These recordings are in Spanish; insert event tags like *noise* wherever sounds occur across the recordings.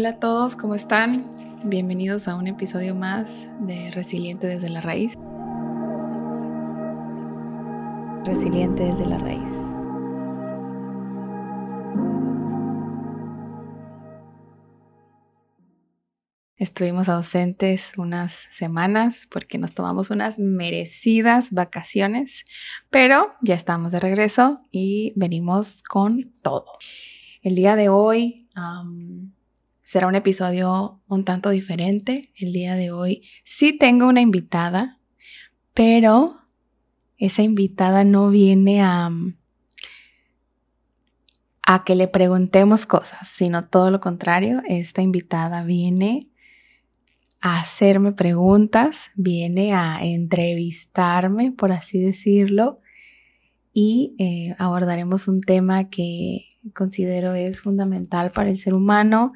Hola a todos, ¿cómo están? Bienvenidos a un episodio más de Resiliente desde la Raíz. Resiliente desde la Raíz. Estuvimos ausentes unas semanas porque nos tomamos unas merecidas vacaciones, pero ya estamos de regreso y venimos con todo. El día de hoy será un episodio un tanto diferente. El día de hoy sí tengo una invitada, pero esa invitada no viene a, a que le preguntemos cosas, sino todo lo contrario. Esta invitada viene a hacerme preguntas, viene a entrevistarme, por así decirlo, y eh, abordaremos un tema que considero es fundamental para el ser humano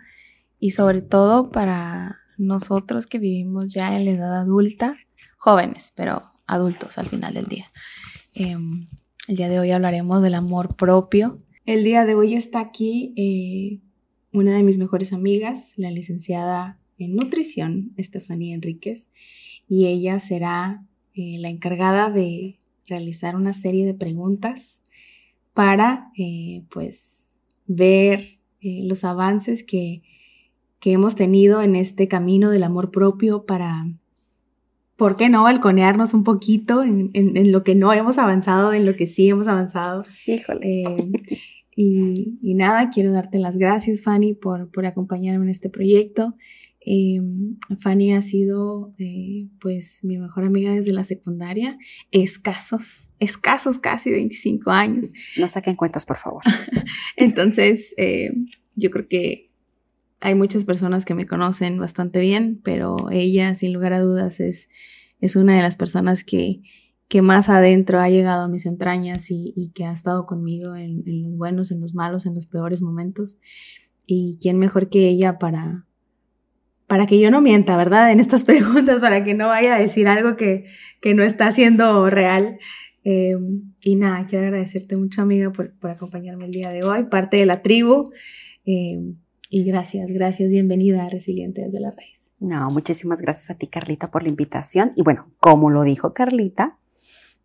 y sobre todo para nosotros que vivimos ya en la edad adulta, jóvenes, pero adultos al final del día. Em, el día de hoy hablaremos del amor propio. El día de hoy está aquí eh, una de mis mejores amigas, la licenciada en nutrición, Estefanía Enríquez, y ella será eh, la encargada de realizar una serie de preguntas para eh, pues ver eh, los avances que, que, hemos tenido en este camino del amor propio para, ¿por qué no?, balconearnos un poquito en, en, lo que no hemos avanzado, en lo que sí hemos avanzado. Híjole. y, y, nada, quiero darte las gracias, Fanny, por, por acompañarme en este proyecto. Eh, Fanny ha sido eh, pues mi mejor amiga desde la secundaria, escasos, escasos casi 25 años. No saquen cuentas, por favor. *laughs* Entonces, eh, yo creo que hay muchas personas que me conocen bastante bien, pero ella, sin lugar a dudas, es, es una de las personas que, que más adentro ha llegado a mis entrañas y, que ha estado conmigo en, en los buenos, en los malos, en los peores momentos. Y quién mejor que ella para, para que yo no mienta, ¿verdad? En estas *laughs* preguntas, para que no vaya a decir algo que, que no está siendo real. Em, y nada, quiero agradecerte mucho, amiga, por, por, acompañarme el día de hoy, parte de la tribu. Em, y gracias, gracias, bienvenida a Resiliente desde la Raíz. No, muchísimas gracias a ti, Carlita, por la invitación. Y bueno, como lo dijo Carlita,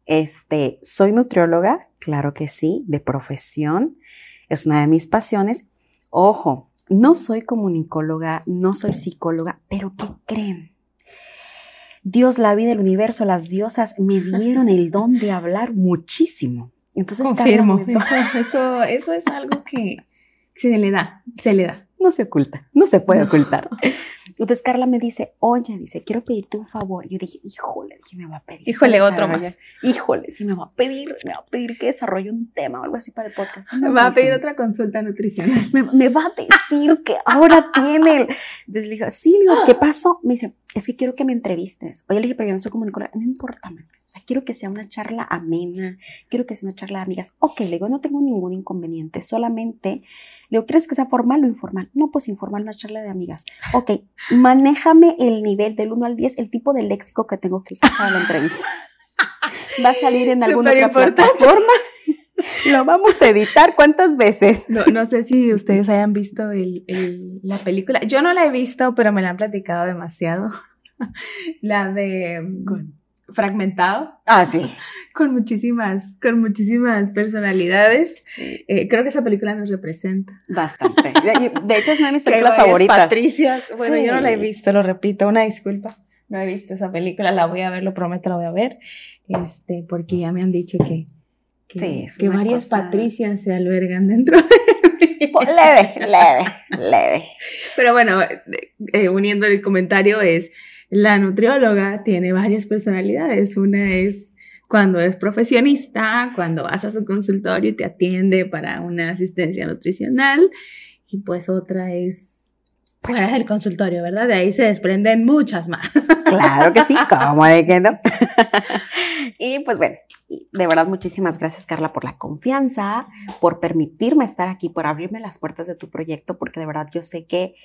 este, soy nutrióloga, claro que sí, de profesión, es una de mis pasiones. Ojo, no soy comunicóloga, no soy psicóloga, pero ¿qué creen? Dios, la vida, el universo, las diosas me dieron el *laughs* don de hablar muchísimo. Entonces, confirmo. Eso, eso, es algo que se le da, se le da. No se oculta, no se puede ocultar. *laughs* Entonces Carla me dice, oye, dice, quiero pedirte un favor. Yo dije, híjole, dije, me va a pedir. Híjole, otro más. Híjole, si me va a pedir, me va a pedir que desarrolle un tema o algo así para el podcast. Me va a pedir otra consulta nutricional. *laughs* Me, va a decir que ahora tiene. Entonces le dije, sí, digo, ¿qué pasó? Me dice, es que quiero que me entrevistes. Oye, le dije, pero yo no soy comunicadora. No importa, man. O sea, quiero que sea una charla amena, quiero que sea una charla de amigas. Ok, le digo, no tengo ningún inconveniente, solamente, le digo, ¿crees que sea formal o informal? No, pues informal, una charla de amigas. Ok, manéjame el nivel del 1 al 10, el tipo de léxico que tengo que usar para la entrevista. *laughs* Va a salir en alguna otra plataforma. Lo vamos a editar cuántas veces. No, no sé si ustedes hayan visto el, el, la película. Yo no la he visto, pero me la han platicado demasiado. *laughs* La de Fragmentado. Ah, sí. *laughs* Con muchísimas, con muchísimas personalidades. Eh, creo que esa película nos representa. Bastante. *laughs* De, hecho, es una de mis películas favoritas. Patricias. Bueno, yo no la he visto, lo repito, una disculpa. No he visto esa película, la voy a ver, lo prometo, la voy a ver. Este, porque ya me han dicho que, que, que varias Patricias se albergan dentro de mí. *laughs* Leve, leve, leve. Pero bueno, eh, uniendo el comentario es la nutrióloga tiene varias personalidades. Una es cuando es profesionista, cuando vas a su consultorio y te atiende para una asistencia nutricional. Y pues otra es pues, fuera del consultorio, ¿verdad? De ahí se desprenden muchas más. Claro que sí, *laughs* ¿cómo de que no? y pues bueno, de verdad muchísimas gracias Carla por la confianza, por permitirme estar aquí, por abrirme las puertas de tu proyecto, porque de verdad yo sé que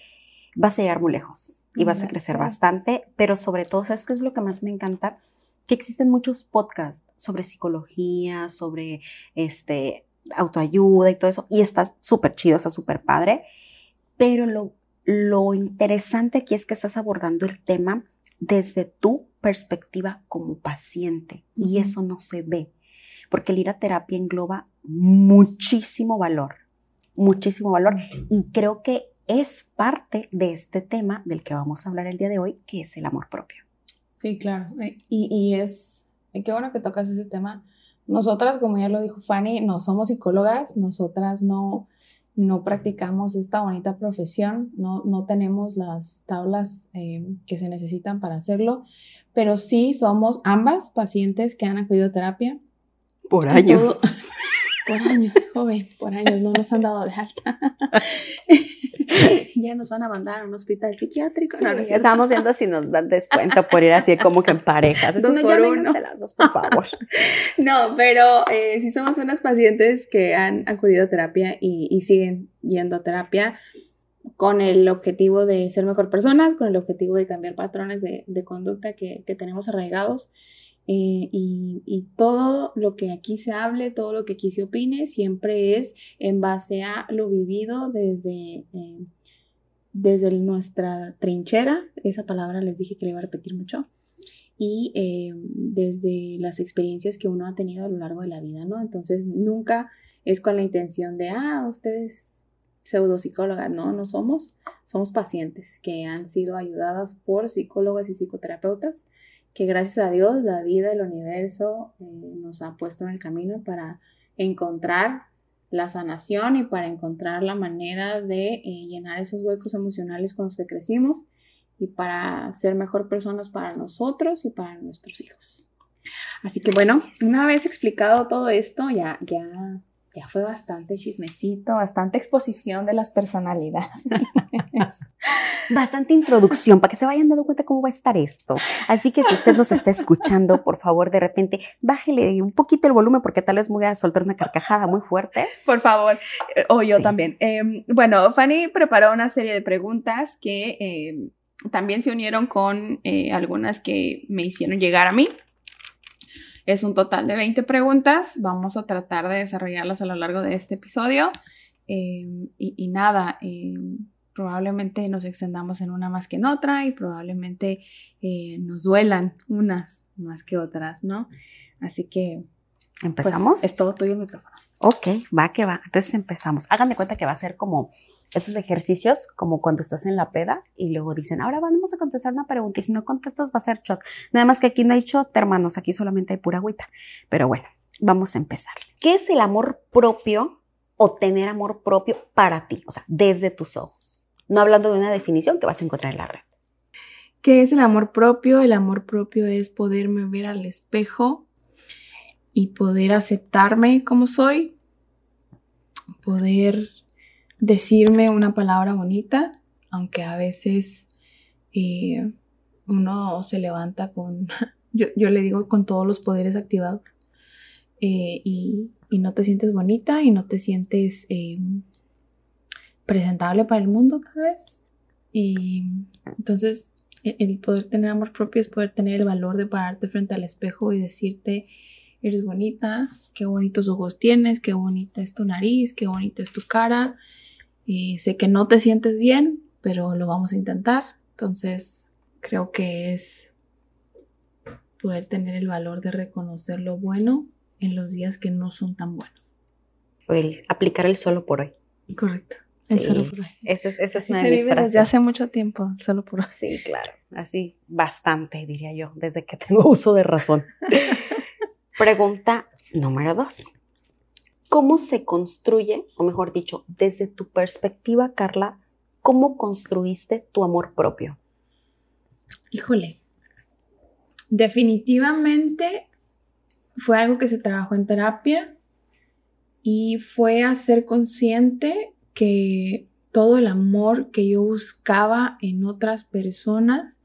vas a llegar muy lejos y vas a crecer bastante, pero sobre todo, ¿sabes qué es lo que más me encanta? Que existen muchos podcasts sobre psicología, sobre este, autoayuda y todo eso, y está súper chido, está súper padre, pero lo lo interesante aquí es que estás abordando el tema desde tu perspectiva como paciente y eso no se ve, porque el ir a terapia engloba muchísimo valor, muchísimo valor y creo que es parte de este tema del que vamos a hablar el día de hoy, que es el amor propio. Sí, claro. Eh, y, y es, qué bueno que tocas ese tema. Nosotras, como ya lo dijo Fanny, no somos psicólogas, nosotras no, no practicamos esta bonita profesión, no, no tenemos las tablas eh, que se necesitan para hacerlo, pero sí somos ambas pacientes que han acudido a terapia. Por años. *laughs* por años, joven, por años, no nos han dado de alta. *laughs* *laughs* ya nos van a mandar a un hospital psiquiátrico. no, estamos viendo si nos dan descuento por ir así como que en parejas. Dos por uno. Dos, por favor. *laughs* *laughs* no, pero eh, si somos unas pacientes que han acudido a terapia y, siguen yendo a terapia con el objetivo de ser mejor personas, con el objetivo de cambiar patrones de, conducta que, que tenemos arraigados. Y, todo lo que aquí se hable, todo lo que aquí se opine, siempre es en base a lo vivido desde, eh, desde nuestra trinchera. Esa palabra les dije que le iba a repetir mucho. Y eh, desde las experiencias que uno ha tenido a lo largo de la vida, ¿no? Entonces nunca es con la intención de, ah, ustedes pseudopsicólogas, no, no somos, somos pacientes que han sido ayudadas por psicólogas y psicoterapeutas que gracias a Dios la vida, el universo eh, nos ha puesto en el camino para encontrar la sanación y para encontrar la manera de eh, llenar esos huecos emocionales con los que crecimos y para ser mejor personas para nosotros y para nuestros hijos. Así que bueno, una vez explicado todo esto, ya, ya ya fue bastante chismecito, bastante exposición de las personalidades. *laughs* bastante introducción para que se vayan dando cuenta cómo va a estar esto. Así que si usted nos está escuchando, por favor, de repente, bájele un poquito el volumen porque tal vez voy a soltar una carcajada muy fuerte. Por favor, eh, o yo también. Em, bueno, Fanny preparó una serie de preguntas que em, también se unieron con eh, algunas que me hicieron llegar a mí. Es un total de 20 preguntas. Vamos a tratar de desarrollarlas a lo largo de este episodio. Em, y, nada, probablemente nos extendamos en una más que en otra y probablemente eh, nos duelan unas más que otras, ¿no? Así que... Pues, ¿Empezamos? es todo tuyo el micrófono. Ok, va que va. Entonces empezamos. Hagan de cuenta que va a ser como esos ejercicios como cuando estás en la peda y luego dicen, ahora vamos a contestar una pregunta y si no contestas va a ser shot. Nada más que aquí no hay shot, hermanos, aquí solamente hay pura agüita. Pero bueno, vamos a empezar. ¿Qué es el amor propio o tener amor propio para ti? O sea, desde tus ojos. No hablando de una definición que vas a encontrar en la red. ¿Qué es el amor propio? El amor propio es poderme ver al espejo y poder aceptarme como soy, poder decirme una palabra bonita, aunque a veces eh, uno se levanta con, *laughs* yo, le digo con todos los poderes activados, eh, y, no te sientes bonita y no te sientes eh, presentable para el mundo tal vez. Y entonces e, el poder tener amor propio es poder tener el valor de pararte frente al espejo y decirte, eres bonita, qué bonitos ojos tienes, qué bonita es tu nariz, qué bonita es tu cara, y sé que no te sientes bien, pero lo vamos a intentar. Entonces, creo que es poder tener el valor de reconocer lo bueno en los días que no son tan buenos. El aplicar el solo por hoy. Correcto. El solo por hoy. Esa es, esa es una de Desde hace mucho tiempo, solo por hoy. Sí, claro. Así, bastante, diría yo, desde que tengo *laughs* uso de razón. *laughs* Pregunta número dos cómo se construye, o mejor dicho, desde tu perspectiva, Carla, cómo construiste tu amor propio. Híjole, definitivamente fue algo que se trabajó en terapia y fue hacer consciente que todo el amor que yo buscaba en otras personas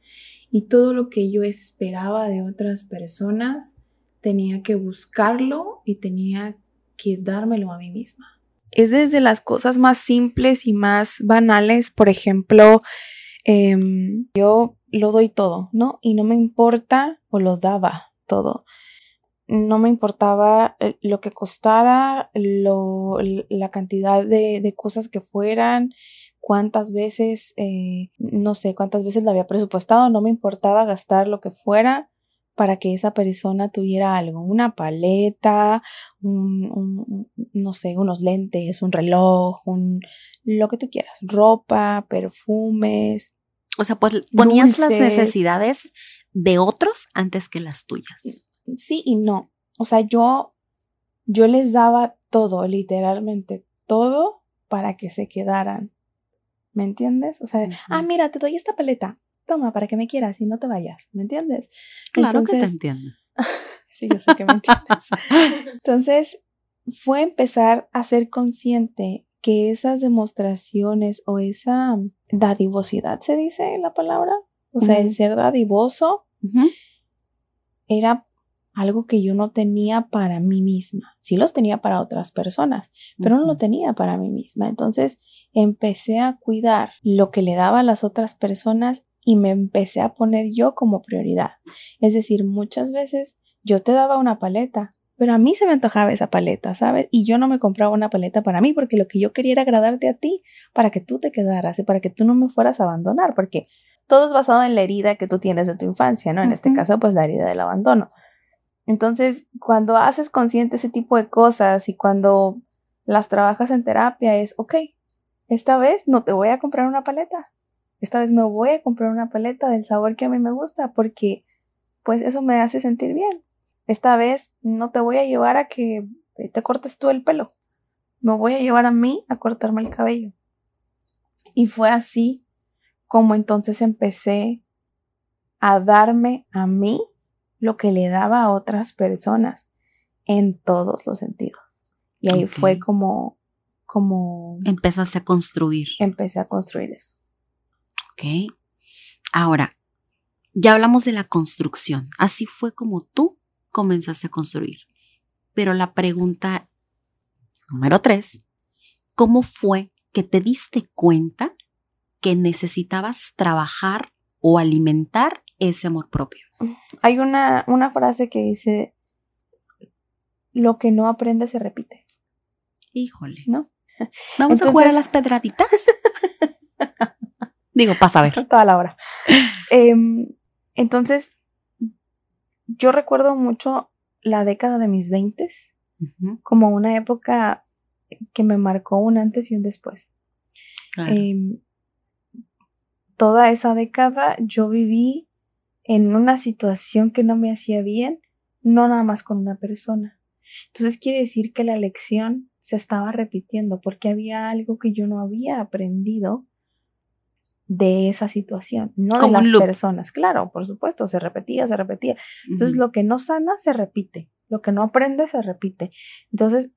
y todo lo que yo esperaba de otras personas tenía que buscarlo y tenía que dármelo a mí misma. Es desde las cosas más simples y más banales, por ejemplo, em, yo lo doy todo, ¿no? Y no me importa, o lo daba todo. No me importaba eh, lo que costara, lo, la cantidad de, de cosas que fueran, cuántas veces, eh, no sé cuántas veces lo había presupuestado, no me importaba gastar lo que fuera para que esa persona tuviera algo, una paleta, un, no sé, unos lentes, un reloj, un, lo que tú quieras, ropa, perfumes. O sea, pues ponías las necesidades de otros antes que las tuyas. Sí y no. O sea, yo, yo les daba todo, literalmente todo, para que se quedaran. ¿Me entiendes? O sea, ah, mira, te doy esta paleta toma, para que me quieras y no te vayas, ¿me entiendes? Claro que te entiendo. *laughs* sí, yo sé que me entiendes. *laughs* Entonces, fue empezar a ser consciente que esas demostraciones o esa dadivosidad, se dice la palabra, o sea, el ser dadivoso, era algo que yo no tenía para mí misma. Sí los tenía para otras personas, pero no lo tenía para mí misma. Entonces empecé a cuidar lo que le daba a las otras personas y me empecé a poner yo como prioridad. Es decir, muchas veces yo te daba una paleta, pero a mí se me antojaba esa paleta, ¿sabes? Y yo no me compraba una paleta para mí porque lo que yo quería era agradarte a ti, para que tú te quedaras y para que tú no me fueras a abandonar, porque todo es basado en la herida que tú tienes de tu infancia, ¿no? En este caso, pues la herida del abandono. Entonces, cuando haces consciente ese tipo de cosas y cuando las trabajas en terapia es, ok, esta vez no te voy a comprar una paleta, esta vez me voy a comprar una paleta del sabor que a mí me gusta porque pues eso me hace sentir bien. Esta vez no te voy a llevar a que te cortes tú el pelo. Me voy a llevar a mí a cortarme el cabello. Y fue así como entonces empecé a darme a mí lo que le daba a otras personas en todos los sentidos. Y ahí fue como, como... Empezaste a construir. Empecé a construir eso. ¿Ok? Ahora, ya hablamos de la construcción. Así fue como tú comenzaste a construir. Pero la pregunta número tres, ¿cómo fue que te diste cuenta que necesitabas trabajar o alimentar ese amor propio? Hay una, una frase que dice, lo que no aprende se repite. Híjole. ¿No? Vamos a jugar a las pedraditas. *laughs* Digo, pasa a ver. Toda la hora. Em, entonces, yo recuerdo mucho la década de mis veintes como una época que me marcó un antes y un después. Em, toda esa década yo viví en una situación que no me hacía bien, no nada más con una persona. Entonces quiere decir que la lección se estaba repitiendo porque había algo que yo no había aprendido de esa situación, no de las personas. Claro, por supuesto, se repetía, se repetía. Entonces, lo que no sana se repite, lo que no aprende se repite. Entonces,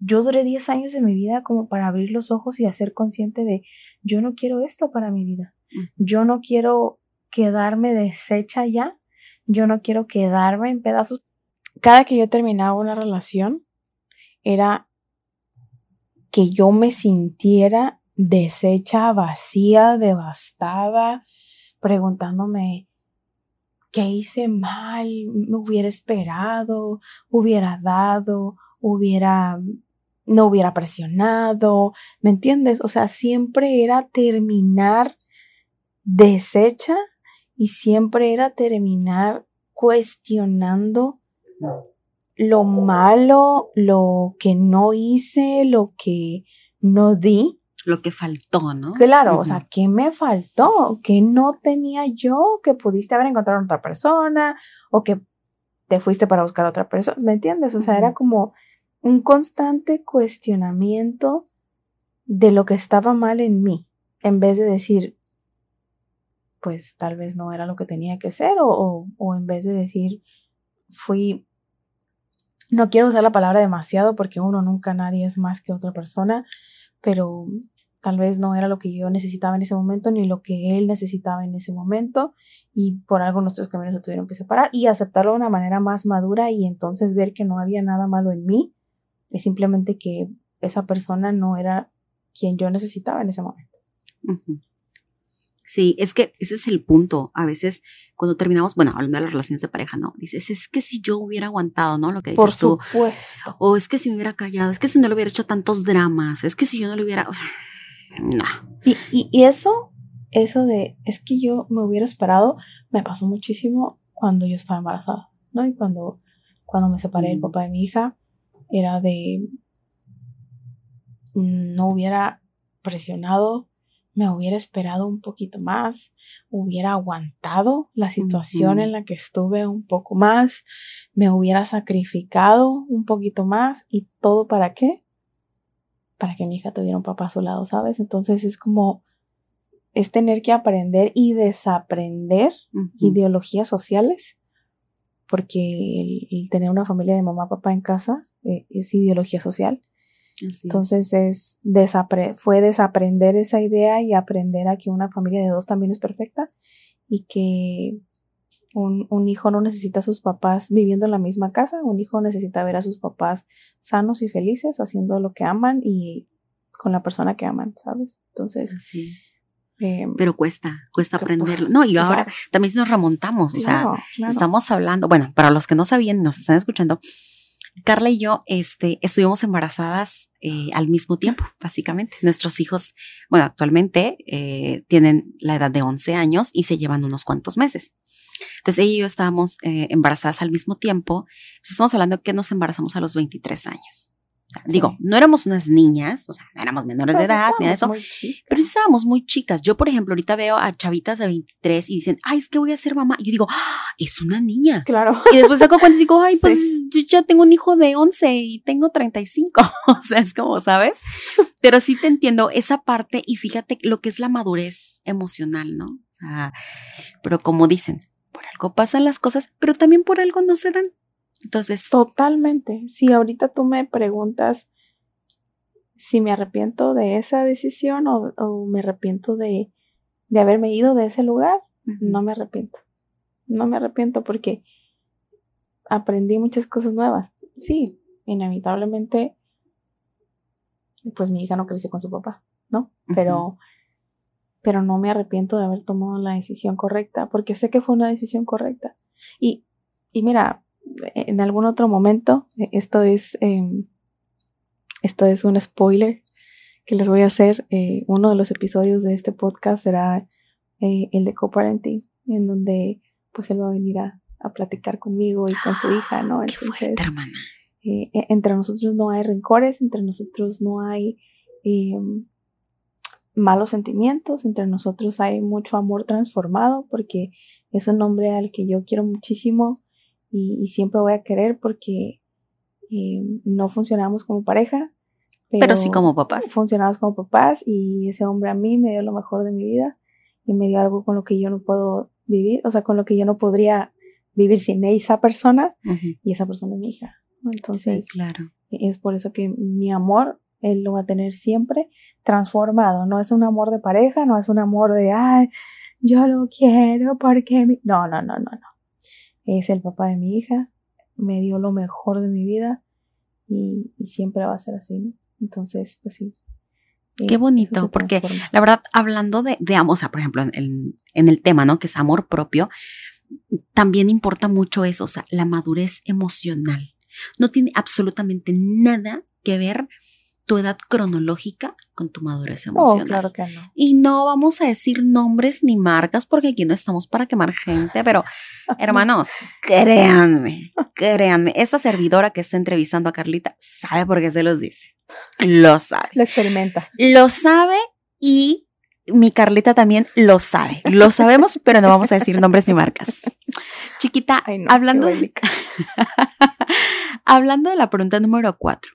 yo duré 10 años de mi vida como para abrir los ojos y hacer consciente de, yo no quiero esto para mi vida. Yo no quiero quedarme deshecha ya. Yo no quiero quedarme en pedazos. Cada que yo terminaba una relación, era que yo me sintiera deshecha, vacía, devastada, preguntándome qué hice mal, me hubiera esperado, hubiera dado, hubiera, no hubiera presionado, ¿me entiendes? O sea, siempre era terminar deshecha y siempre era terminar cuestionando lo malo, lo que no hice, lo que no di lo que faltó, ¿no? Claro, o sea, ¿qué me faltó? ¿Qué no tenía yo que pudiste haber encontrado otra persona o que te fuiste para buscar a otra persona? ¿Me entiendes? O sea, era como un constante cuestionamiento de lo que estaba mal en mí, en vez de decir, pues tal vez no era lo que tenía que ser, o, o en vez de decir, fui no quiero usar la palabra demasiado porque uno nunca nadie es más que otra persona, pero tal vez no era lo que yo necesitaba en ese momento ni lo que él necesitaba en ese momento y por algo nuestros caminos se tuvieron que separar y aceptarlo de una manera más madura y entonces ver que no había nada malo en mí, es simplemente que esa persona no era quien yo necesitaba en ese momento. Sí, es que ese es el punto. A veces cuando terminamos, bueno, hablando de las relaciones de pareja, ¿no? Dices, es que si yo hubiera aguantado, ¿no? Lo que dices Por supuesto. O es que si me hubiera callado, es que si no le hubiera hecho tantos dramas, es que si yo no le hubiera, o sea, no. Y, y, y eso, eso de, es que yo me hubiera esperado, me pasó muchísimo cuando yo estaba embarazada, ¿no? Y cuando, cuando me separé del Mm. papá de mi hija, era de, no hubiera presionado, me hubiera esperado un poquito más, hubiera aguantado la situación en la que estuve un poco más, me hubiera sacrificado un poquito más y todo para qué? Para que mi hija tuviera un papá a su lado, ¿sabes? Entonces es como, es tener que aprender y desaprender ideologías sociales, porque el, el tener una familia de mamá, papá en casa eh, es ideología social. Así. Entonces es desapre- fue desaprender esa idea y aprender a que una familia de dos también es perfecta y que un, un hijo no necesita a sus papás viviendo en la misma casa, un hijo necesita ver a sus papás sanos y felices, haciendo lo que aman y con la persona que aman, ¿sabes? Entonces, Así es. eh, Pero cuesta, cuesta Que- aprenderlo. No, y *laughs* ahora claro, también si nos remontamos, o sea, claro, claro. estamos hablando, bueno, para los que no sabían, nos están escuchando, Carla y yo este, estuvimos embarazadas eh, al mismo tiempo, básicamente. Nuestros hijos, bueno, actualmente eh, tienen la edad de 11 años y se llevan unos cuantos meses. Entonces ella y yo estábamos eh, embarazadas al mismo tiempo. Estamos hablando que nos embarazamos a los 23 años. O sea, Sí. Digo, no éramos unas niñas, o sea, éramos menores de edad, ni de eso, pero estábamos muy chicas. Yo, por ejemplo, ahorita veo a chavitas de 23 y dicen, ay, es que voy a ser mamá. Y yo digo, "Ah, es una niña. Claro. Y después saco cuentas y digo, ay, *laughs* pues Sí. yo ya tengo un hijo de 11 y tengo 35. *laughs* o sea, es como, ¿sabes? Pero sí te entiendo esa parte y fíjate lo que es la madurez emocional, ¿no? O sea, pero como dicen, por algo pasan las cosas, pero también por algo no se dan. Entonces, Totalmente. Si ahorita tú me preguntas si me arrepiento de esa decisión o, o me arrepiento de, de haberme ido de ese lugar, no me arrepiento. No me arrepiento porque aprendí muchas cosas nuevas. Sí, inevitablemente, pues mi hija no creció con su papá, ¿no? Pero, pero no me arrepiento de haber tomado la decisión correcta, porque sé que fue una decisión correcta. Y, y mira, en algún otro momento, eh, esto es, em, esto es un spoiler que les voy a hacer. eh, uno de los episodios de este podcast será eh, el de coparenting, en donde pues él va a venir a, a platicar conmigo y con su hija, ¿no? qué fuerte, hermana. eh, e- entre nosotros no hay rencores, entre nosotros no hay eh, malos sentimientos, entre nosotros hay mucho amor transformado porque es un hombre al que yo quiero muchísimo y, y siempre voy a querer porque eh, no funcionamos como pareja. Pero sí como papás. Funcionamos como papás y ese hombre a mí me dio lo mejor de mi vida y me dio algo con lo que yo no puedo vivir, o sea, con lo que yo no podría vivir sin esa persona y esa persona es mi hija. Entonces, sí, claro. es por eso que mi amor, él lo va a tener siempre transformado. No es un amor de pareja, no es un amor de, ay, yo lo quiero porque mi... No, no, no, no, no. Es el papá de mi hija, me dio lo mejor de mi vida y, y siempre va a ser así, ¿no? Entonces, pues sí. eh, Qué eso bonito, porque. La verdad, hablando de, de amor, o sea, por ejemplo, en el, en el tema, ¿no? Que es amor propio, también importa mucho eso, o sea, la madurez emocional. No tiene absolutamente nada que ver tu edad cronológica con tu madurez Oh, emocional. claro que no. Y no vamos a decir nombres ni marcas porque aquí no estamos para quemar gente, pero *laughs* hermanos, créanme, créanme, esa servidora que está entrevistando a Carlita sabe por qué se los dice. Lo sabe La experimenta. lo sabe y mi Carlita también lo sabe. Lo sabemos, *laughs* pero no vamos a decir nombres ni marcas. Chiquita, Ay, no, hablando, *laughs* hablando de la pregunta número cuatro,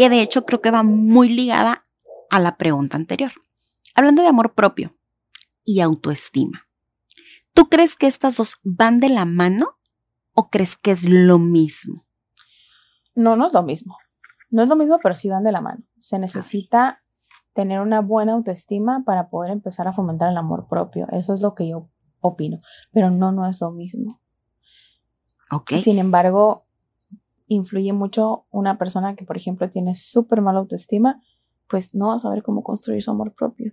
que de hecho creo que va muy ligada a la pregunta anterior. Hablando de amor propio y autoestima. ¿Tú crees que estas dos van de la mano o crees que es lo mismo? No, no es lo mismo. No es lo mismo, pero sí van de la mano. Se necesita tener una buena autoestima para poder empezar a fomentar el amor propio. Eso es lo que yo opino. Pero no, no es lo mismo. Ok. Sin embargo, influye mucho una persona que, por ejemplo, tiene súper mala autoestima, pues no va a saber cómo construir su amor propio.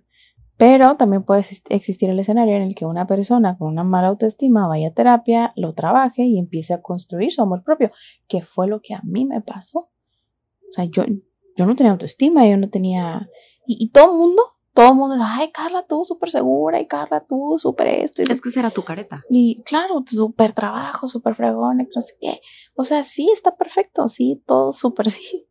Pero también puede exist- existir el escenario en el que una persona con una mala autoestima vaya a terapia, lo trabaje y empiece a construir su amor propio, que fue lo que a mí me pasó. O sea, yo, yo no tenía autoestima, yo no tenía... Y, y todo el mundo, todo el mundo, ay, Carla, tú súper segura, y Carla, tú súper esto. es que será tu careta. Y claro, súper trabajo, súper fregón, no sé qué. O sea, sí, está perfecto, sí, todo súper *laughs* sí.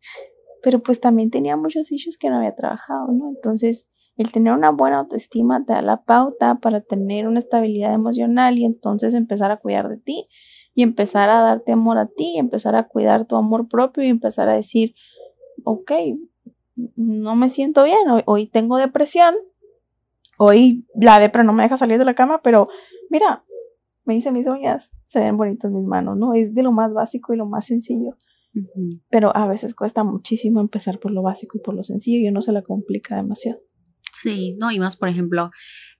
Pero pues también tenía muchos issues que no había trabajado, ¿no? Entonces, el tener una buena autoestima te da la pauta para tener una estabilidad emocional y entonces empezar a cuidar de ti y empezar a darte amor a ti, y empezar a cuidar tu amor propio y empezar a decir, ok, no me siento bien, hoy, tengo depresión, hoy la depre no me deja salir de la cama, pero mira, me hice mis uñas, se ven bonitas mis manos, ¿no? Es de lo más básico y lo más sencillo. Pero a veces cuesta muchísimo empezar por lo básico y por lo sencillo y uno se la complica demasiado. Sí, no, y más, por ejemplo,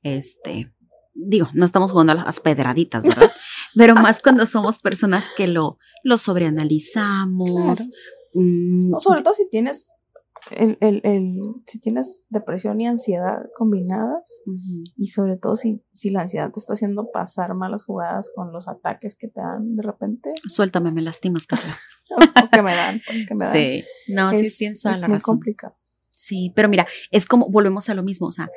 este, digo, no estamos jugando a las pedraditas, ¿verdad? *laughs* Pero más cuando somos personas que lo, lo sobreanalizamos. Mm, no, sobre todo si tienes el, el, el, si tienes depresión y ansiedad combinadas y sobre todo si, si la ansiedad te está haciendo pasar malas jugadas con los ataques que te dan de repente. Suéltame, me lastimas, Carla. *laughs* o que me dan, pues que me dan. Sí, no, es, sí pienso es muy complicado. Sí, pero mira, es como, volvemos a lo mismo, o sea,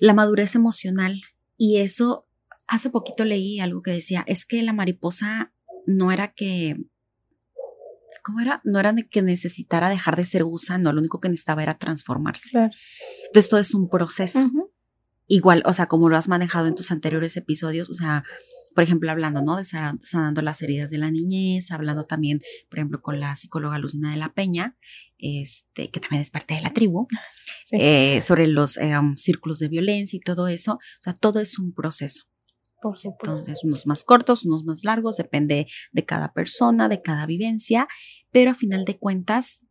la madurez emocional y eso, hace poquito leí algo que decía, es que la mariposa no era que ¿cómo era? No era de que necesitara dejar de ser gusano, lo único que necesitaba era transformarse. Claro. Entonces todo es un proceso. Igual, o sea, como lo has manejado en tus anteriores episodios, o sea, por ejemplo, hablando, ¿no? De sanando las heridas de la niñez, hablando también, por ejemplo, con la psicóloga Lucina de la Peña, este, que también es parte de la tribu, eh, sobre los eh, um, círculos de violencia y todo eso. O sea, todo es un proceso. Por supuesto. Entonces, unos más cortos, unos más largos, depende de cada persona, de cada vivencia, pero a final de cuentas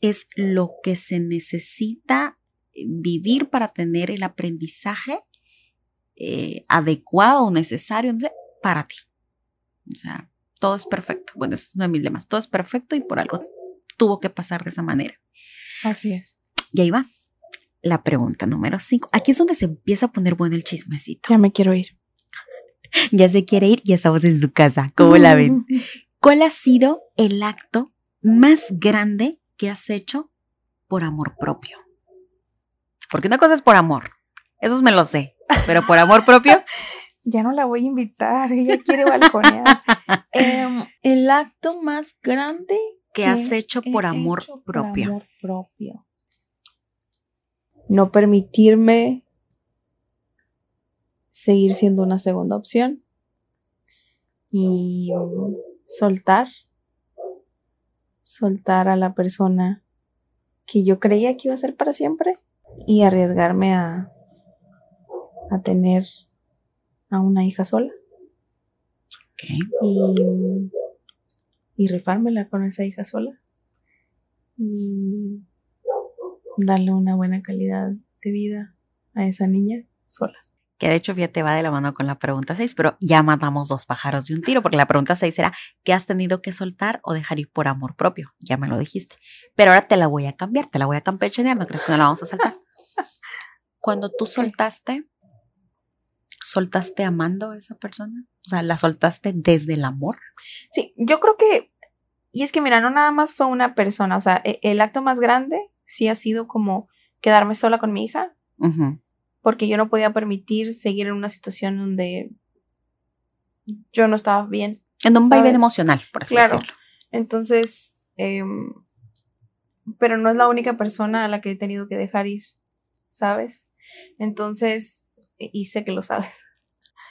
es lo que se necesita eh, vivir para tener el aprendizaje eh, adecuado o necesario para ti. O sea, todo es perfecto. Bueno, eso es uno de mis lemas. Todo es perfecto y por algo tuvo que pasar de esa manera. Así es. Y ahí va. La pregunta número 5. Aquí es donde se empieza a poner bueno el chismecito. Ya me quiero ir. *laughs* ya se quiere ir y estamos en su casa. ¿Cómo la ven? *laughs* ¿Cuál ha sido el acto más grande que has hecho por amor propio? Porque una cosa es por amor, eso me lo sé, pero por amor propio. *laughs* ya no la voy a invitar, ella quiere balconear. Em, el acto más grande que, has hecho por amor propio. Por amor propio. No permitirme seguir siendo una segunda opción y soltar, soltar a la persona que yo creía que iba a ser para siempre y arriesgarme a, a tener a una hija sola. Y, y rifármela con esa hija sola. Y darle una buena calidad de vida a esa niña sola que de hecho fíjate va de la mano con la pregunta 6, pero ya matamos dos pájaros de un tiro, porque la pregunta 6 era, ¿qué has tenido que soltar o dejar ir por amor propio? Ya me lo dijiste. Pero ahora te la voy a cambiar, te la voy a campechanear, ¿no crees que no la vamos a saltar? *laughs* Cuando tú soltaste, ¿soltaste amando a esa persona? O sea, ¿la soltaste desde el amor? Sí, yo creo que, y es que mira, no nada más fue una persona, o sea, e, el acto más grande sí ha sido como quedarme sola con mi hija porque yo no podía permitir seguir en una situación donde yo no estaba bien. En un baile emocional, por así claro. decirlo. Entonces, em, pero no es la única persona a la que he tenido que dejar ir, ¿sabes? Entonces, y sé que lo sabes.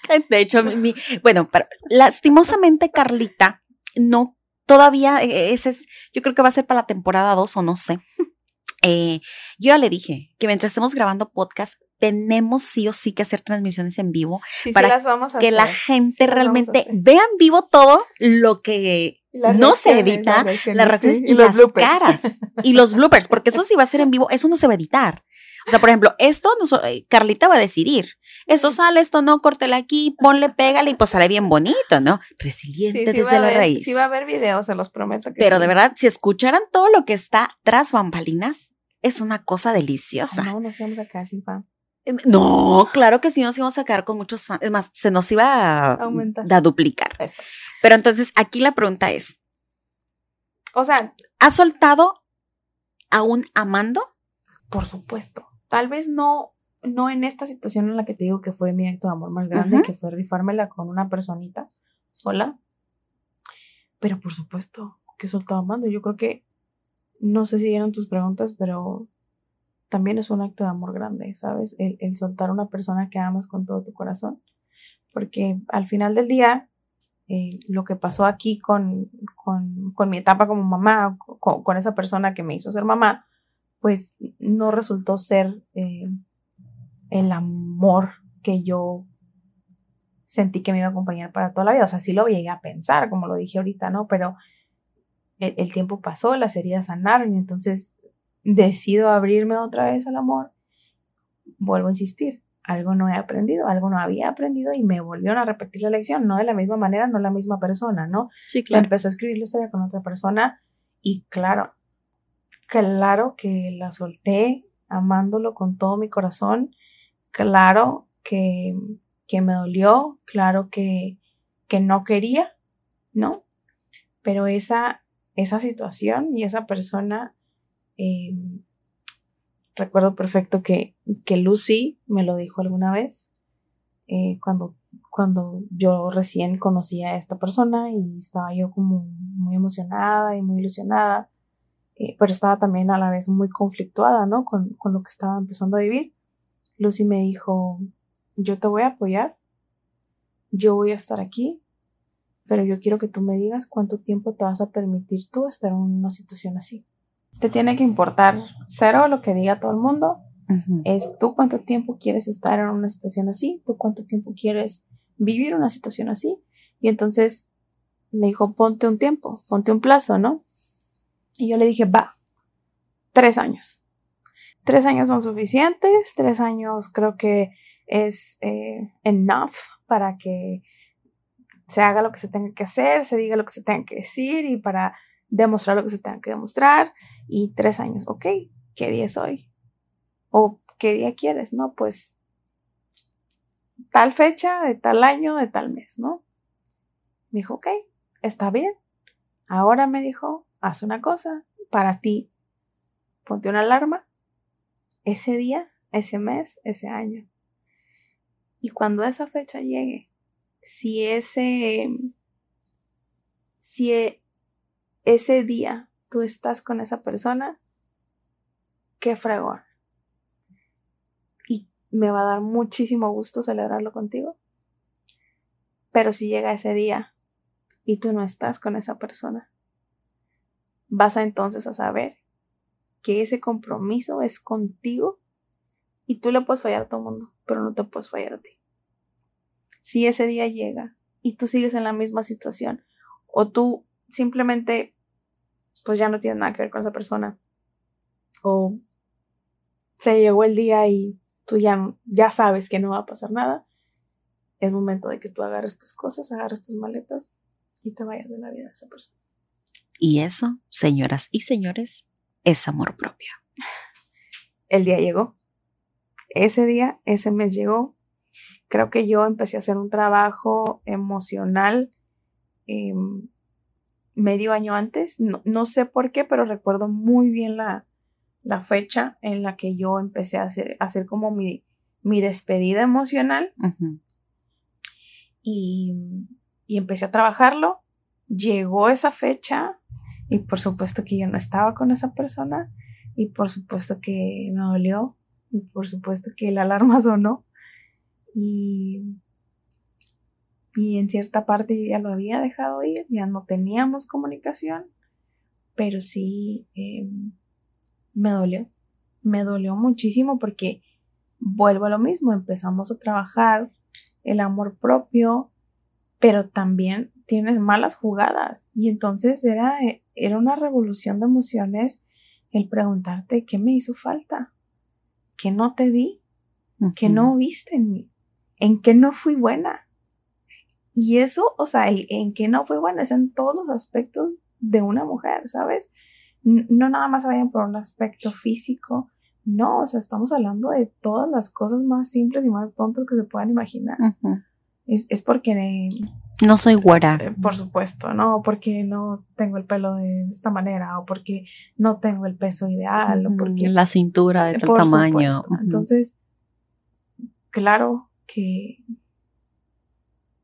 *laughs* De hecho, mi, *laughs* bueno, lastimosamente Carlita, no, todavía, e, ese es, yo creo que va a ser para la temporada 2 o no sé. *laughs* Eh, yo ya le dije que mientras estemos grabando podcast, tenemos sí o sí que hacer transmisiones en vivo para que la gente realmente vea en vivo todo lo que no se edita, las reacciones, y, las caras y *laughs* los bloopers, porque eso sí va a ser en vivo, eso no se va a editar. O sea, por ejemplo, esto eh, Carlita va a decidir. Esto sale, esto no, córtela aquí, ponle, pégale y pues sale bien bonito, ¿no? Resiliente desde la raíz. Sí va a haber videos, se los prometo que Pero de verdad, si escucharan todo lo que está tras bambalinas, es una cosa deliciosa. no, nos íbamos a quedar sin fans. Em, no, claro que sí nos íbamos a quedar con muchos fans. Es más, se nos iba a, a duplicar. Pero entonces aquí la pregunta es. O sea, ¿has soltado aún amando? Por supuesto. tal vez no, no en esta situación en la que te digo que fue mi acto de amor más grande, que fue rifármela con una personita sola, pero por supuesto que soltaba amando. Yo creo que, no sé si vieron tus preguntas, pero también es un acto de amor grande, ¿sabes? El, el soltar a una persona que amas con todo tu corazón. Porque al final del día, eh, lo que pasó aquí con, con, con mi etapa como mamá, con, esa persona que me hizo ser mamá, pues no resultó ser eh, el amor que yo sentí que me iba a acompañar para toda la vida. O sea, sí lo llegué a pensar, como lo dije ahorita, ¿no? Pero el, el tiempo pasó, las heridas sanaron y entonces decido abrirme otra vez al amor. Vuelvo a insistir, algo no he aprendido, algo no había aprendido y me volvieron a repetir la lección, no de la misma manera, no la misma persona, ¿no? Sí, claro. Empezó a escribir la historia con otra persona y claro, claro que la solté amándolo con todo mi corazón, claro que, que me dolió, claro que, que no quería, ¿no? Pero esa, esa situación y esa persona eh, recuerdo perfecto que, que Lucy me lo dijo alguna vez eh, cuando, cuando yo recién conocí a esta persona y estaba yo como muy emocionada y muy ilusionada, eh, pero estaba también a la vez muy conflictuada, ¿no? Con, con lo que estaba empezando a vivir. Lucy me dijo, yo te voy a apoyar, yo voy a estar aquí, pero yo quiero que tú me digas cuánto tiempo te vas a permitir tú estar en una situación así te tiene que importar cero lo que diga todo el mundo. Es tú cuánto tiempo quieres estar en una situación así, tú cuánto tiempo quieres vivir una situación así. Y entonces me dijo, ponte un tiempo, ponte un plazo, ¿no? Y yo le dije, va, tres años. Tres años son suficientes, tres años creo que es eh, enough para que se haga lo que se tenga que hacer, se diga lo que se tenga que decir y para demostrar lo que se tenga que demostrar. Y tres años, ok, ¿qué día es hoy? ¿O qué día quieres? No, pues tal fecha, de tal año, de tal mes, ¿no? Me dijo, ok, está bien. Ahora me dijo, haz una cosa para ti. Ponte una alarma ese día, ese mes, ese año. Y cuando esa fecha llegue, si ese, si e- ese día tú estás con esa persona, qué fregón. Y me va a dar muchísimo gusto celebrarlo contigo. Pero si llega ese día y tú no estás con esa persona, vas a entonces a saber que ese compromiso es contigo y tú le puedes fallar a todo el mundo, pero no te puedes fallar a ti. Si ese día llega y tú sigues en la misma situación o tú simplemente pues ya no tienes nada que ver con esa persona o se llegó el día y tú ya, ya sabes que no va a pasar nada, es momento de que tú agarres tus cosas, agarres tus maletas y te vayas de la vida de esa persona. Y eso, señoras y señores, es amor propio. *laughs* el día llegó. Ese día, ese mes llegó. Creo que yo empecé a hacer un trabajo emocional eh, medio año antes. No, no, sé por qué, pero recuerdo muy bien la, la fecha en la que yo empecé a hacer, a hacer como mi, mi despedida emocional. Uh -huh. y, y empecé a trabajarlo. Llegó esa fecha y por supuesto que yo no estaba con esa persona y por supuesto que me dolió y por supuesto que la alarma *laughs* sonó y, y en cierta parte yo ya lo había dejado ir, ya no teníamos comunicación, pero sí eh, me dolió, me dolió muchísimo porque vuelvo a lo mismo, empezamos a trabajar el amor propio, pero también tienes malas jugadas y entonces era, era una revolución de emociones el preguntarte qué me hizo falta, qué no te di, uh -huh. qué no viste en mí, en qué no fui buena. Y eso, o sea, el, en qué no fui buena es en todos los aspectos de una mujer, ¿sabes? No nada más vayan por un aspecto físico, no, o sea, estamos hablando de todas las cosas más simples y más tontas que se puedan imaginar. Uh -huh. es, es, porque No soy güera. Eh, por supuesto, ¿no? Porque no tengo el pelo de esta manera, o porque no tengo el peso ideal, o porque. La cintura de tal tamaño. Entonces, claro que,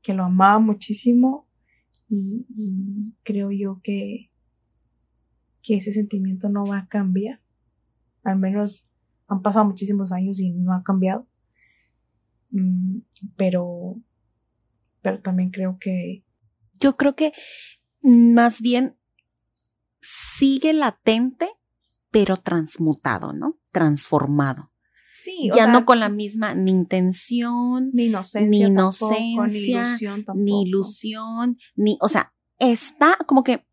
que lo amaba muchísimo y, creo yo que, que ese sentimiento no va a cambiar. Al menos han pasado muchísimos años y no ha cambiado. Mm, pero, pero también creo que... Yo creo que más bien sigue latente, pero transmutado, ¿no? Transformado. Sí, ya no con la misma ni intención, ni inocencia, ni, inocencia, ni, ilusión, ni, o sea, está como que,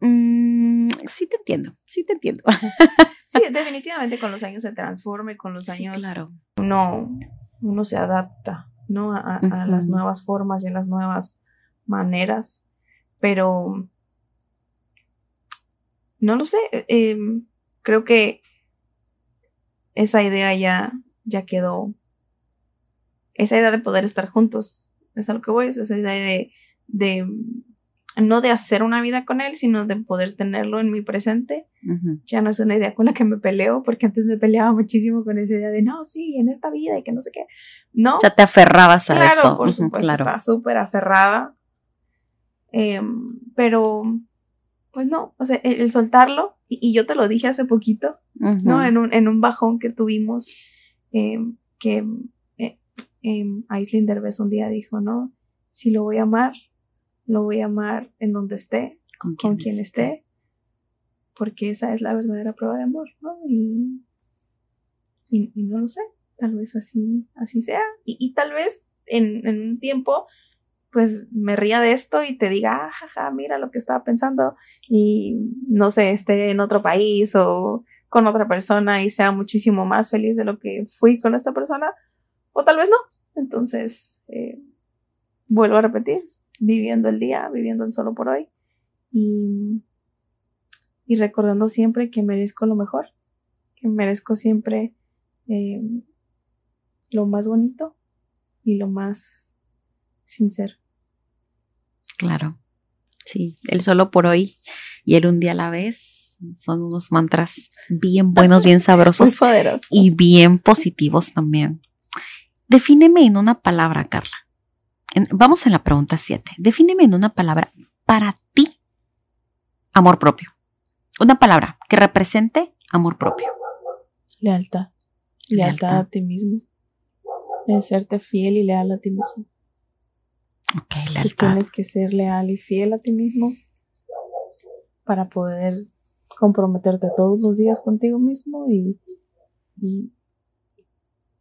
mm, sí te entiendo, sí te entiendo. *laughs* sí, definitivamente con los años se transforma y con los años claro. uno, uno se adapta, ¿no? A, las nuevas formas y a las nuevas maneras, pero no lo sé, em, creo que esa idea ya, ya quedó. Esa idea de poder estar juntos, es a lo que voy, es esa idea de, de no de hacer una vida con él, sino de poder tenerlo en mi presente. Ya no es una idea con la que me peleo, porque antes me peleaba muchísimo con esa idea de no, sí, en esta vida y que no sé qué. No. Ya te aferrabas a eso. Por supuesto, claro. estaba súper aferrada. Em, pero, pues no, o sea, el soltarlo y, yo te lo dije hace poquito, ¿no? En un, en un bajón que tuvimos, em, que eh, eh, Aislinn Derbez un día dijo, ¿no? Si lo voy a amar, lo voy a amar en donde esté, con quien, esté. porque esa es la verdadera prueba de amor, ¿no? Y, y, no lo sé, tal vez así, así sea. Y, y tal vez en, en, un tiempo pues me ría de esto y te diga, ah, jaja, mira lo que estaba pensando y no sé, esté en otro país o con otra persona y sea muchísimo más feliz de lo que fui con esta persona, o tal vez no. Entonces, eh, vuelvo a repetir, viviendo el día, viviendo el solo por hoy y, y recordando siempre que merezco lo mejor, que merezco siempre eh, lo más bonito y lo más sincero. Claro. Sí, el solo por hoy y el un día a la vez son unos mantras bien *laughs* buenos, bien sabrosos y bien positivos también. Defíneme en una palabra, Carla. vamos en la pregunta 7. Defíneme en una palabra para ti amor propio. Una palabra que represente amor propio. Lealtad. Lealtad, Lealtad. a ti mismo. Serte fiel y leal a ti mismo. Okay, tienes que ser leal y fiel a ti mismo para poder comprometerte todos los días contigo mismo y, y,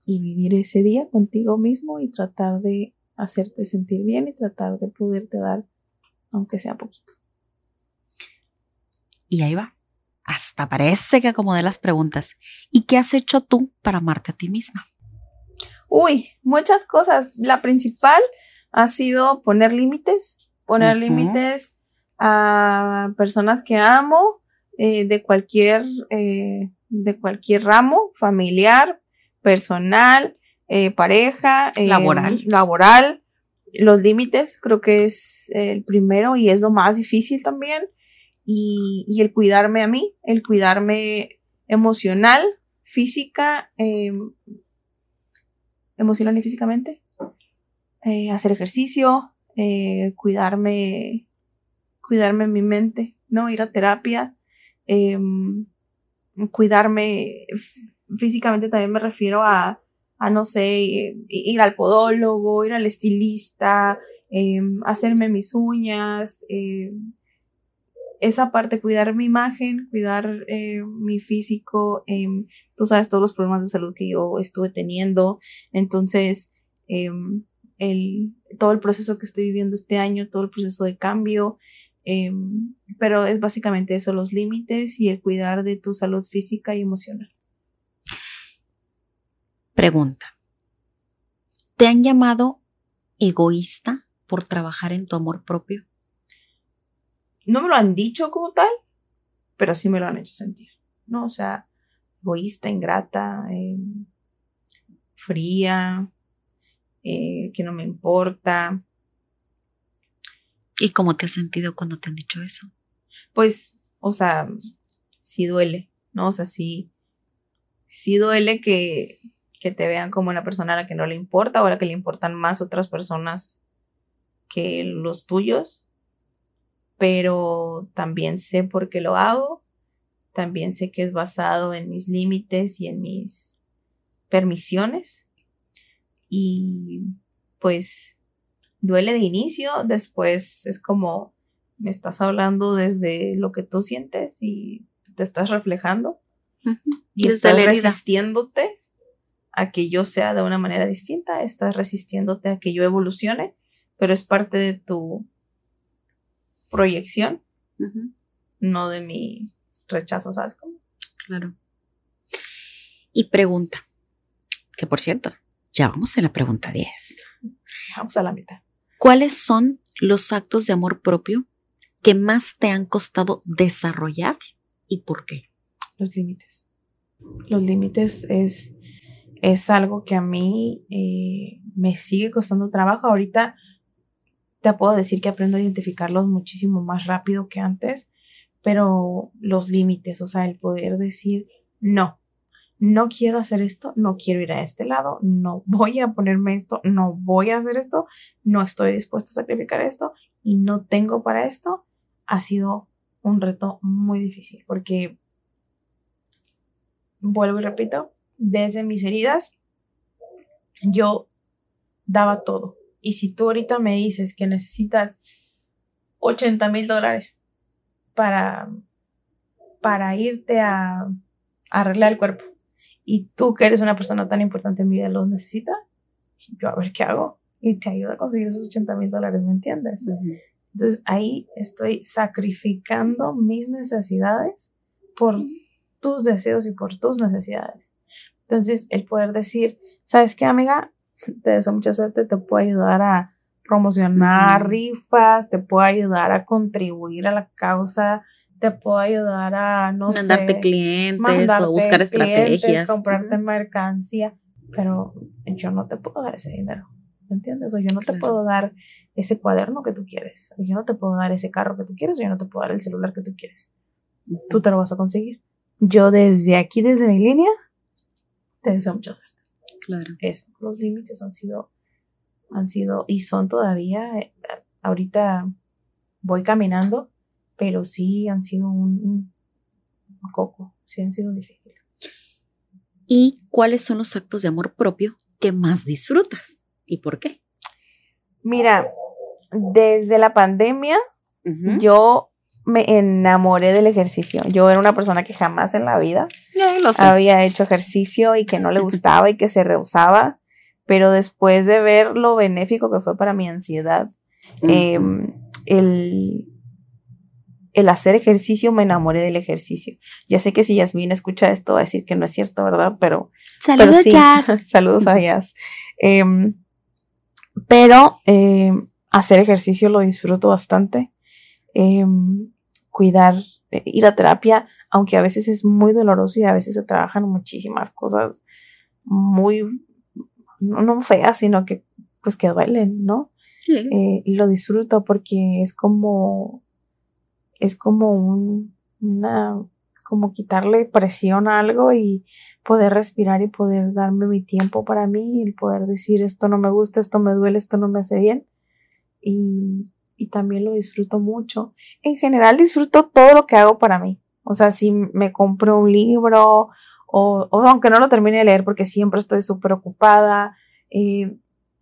vivir ese día contigo mismo y tratar de hacerte sentir bien y tratar de poderte dar, aunque sea poquito. Y ahí va. Hasta parece que acomodé las preguntas. ¿Y qué has hecho tú para amarte a ti misma? Uy, muchas cosas. La principal ha sido poner límites, poner límites a personas que amo eh, de cualquier eh, de cualquier ramo, familiar, personal, eh, pareja, laboral, laboral. Los límites creo que es el primero y es lo más difícil también. Y, y el cuidarme a mí, el cuidarme emocional, física, em, emocional y físicamente, hacer ejercicio, cuidarme, cuidarme mi mente, ¿no? Ir a terapia, em, cuidarme físicamente también me refiero a, no sé, ir al podólogo, ir al estilista, em, hacerme mis uñas, em, esa parte, cuidar mi imagen, cuidar eh, mi físico, tú sabes todos los problemas de salud que yo estuve teniendo, entonces, todo el proceso que estoy viviendo este año, todo el proceso de cambio, em, pero es básicamente eso, los límites y el cuidar de tu salud física y emocional. Pregunta. ¿Te han llamado egoísta por trabajar en tu amor propio? No me lo han dicho como tal, pero sí me lo han hecho sentir, ¿no? O sea, egoísta, ingrata, em, fría, eh, que no me importa. ¿Y cómo te has sentido cuando te han dicho eso? Pues, o sea, sí duele, ¿no? O sea, sí, sí duele que, que te vean como una persona a la que no le importa o a la que le importan más otras personas que los tuyos, pero también sé por qué lo hago, también sé que es basado en mis límites y en mis permisiones y pues duele de inicio, después es como me estás hablando desde lo que tú sientes y te estás reflejando y estás resistiéndote a que yo sea de una manera distinta, estás resistiéndote a que yo evolucione, pero es parte de tu proyección, no de mi rechazo, ¿sabes cómo? Claro. Y pregunta, que por cierto, ya vamos a la pregunta 10. Vamos a la mitad. ¿Cuáles son los actos de amor propio que más te han costado desarrollar y por qué? Los límites. Los límites es es algo que a mí eh, me sigue costando trabajo. Ahorita te puedo decir que aprendo a identificarlos muchísimo más rápido que antes, pero los límites, o sea, el poder decir no, no quiero hacer esto, no quiero ir a este lado, no voy a ponerme esto, no voy a hacer esto, no estoy dispuesto a sacrificar esto y no tengo para esto, ha sido un reto muy difícil porque, vuelvo y repito, desde mis heridas, yo daba todo. Y si tú ahorita me dices que necesitas 80 mil dólares para, para irte a, arreglar el cuerpo y tú que eres una persona tan importante en mi vida los necesita, yo a ver qué hago y te ayudo a conseguir esos 80 mil dólares, ¿me entiendes? Entonces ahí estoy sacrificando mis necesidades por tus deseos y por tus necesidades. Entonces, el poder decir, ¿sabes qué, amiga? *laughs* Te deseo mucha suerte, te puedo ayudar a promocionar rifas, te puedo ayudar a contribuir a la causa, te puedo ayudar a, no mandarte clientes o buscar estrategias. Comprarte mercancía, pero yo no te puedo dar ese dinero, ¿me entiendes? O yo no te puedo dar ese cuaderno que tú quieres, o yo no te puedo dar ese carro que tú quieres, o yo no te puedo dar el celular que tú quieres. Tú te lo vas a conseguir. Yo desde aquí, desde mi línea, te deseo mucha suerte. Claro. Eso, los límites han sido, han sido y son todavía, eh, ahorita voy caminando, pero sí han sido un, un coco, sí han sido difíciles. ¿Y cuáles son los actos de amor propio que más disfrutas? ¿Y por qué? Mira, desde la pandemia, yo me enamoré del ejercicio. Yo era una persona que jamás en la vida había hecho ejercicio y que no le *laughs* gustaba y que se rehusaba, pero después de ver lo benéfico que fue para mi ansiedad, em, el, el hacer ejercicio, me enamoré del ejercicio. Ya sé que si Yasmin escucha esto va a decir que no es cierto, ¿verdad? Pero... Saludos, *laughs* Saludos a Yas. Em, pero em, hacer ejercicio lo disfruto bastante cuidar, eh, ir a terapia, aunque a veces es muy doloroso y a veces se trabajan muchísimas cosas muy, no, feas, sino que pues que duelen, ¿no? Eh, y lo disfruto porque es como, es como un, una, como quitarle presión a algo y poder respirar y poder darme mi tiempo para mí y poder decir esto no me gusta, esto me duele, esto no me hace bien. Y, y también lo disfruto mucho. En general disfruto todo lo que hago para mí. O sea, si me compro un libro o, aunque no lo termine de leer porque siempre estoy súper ocupada, eh,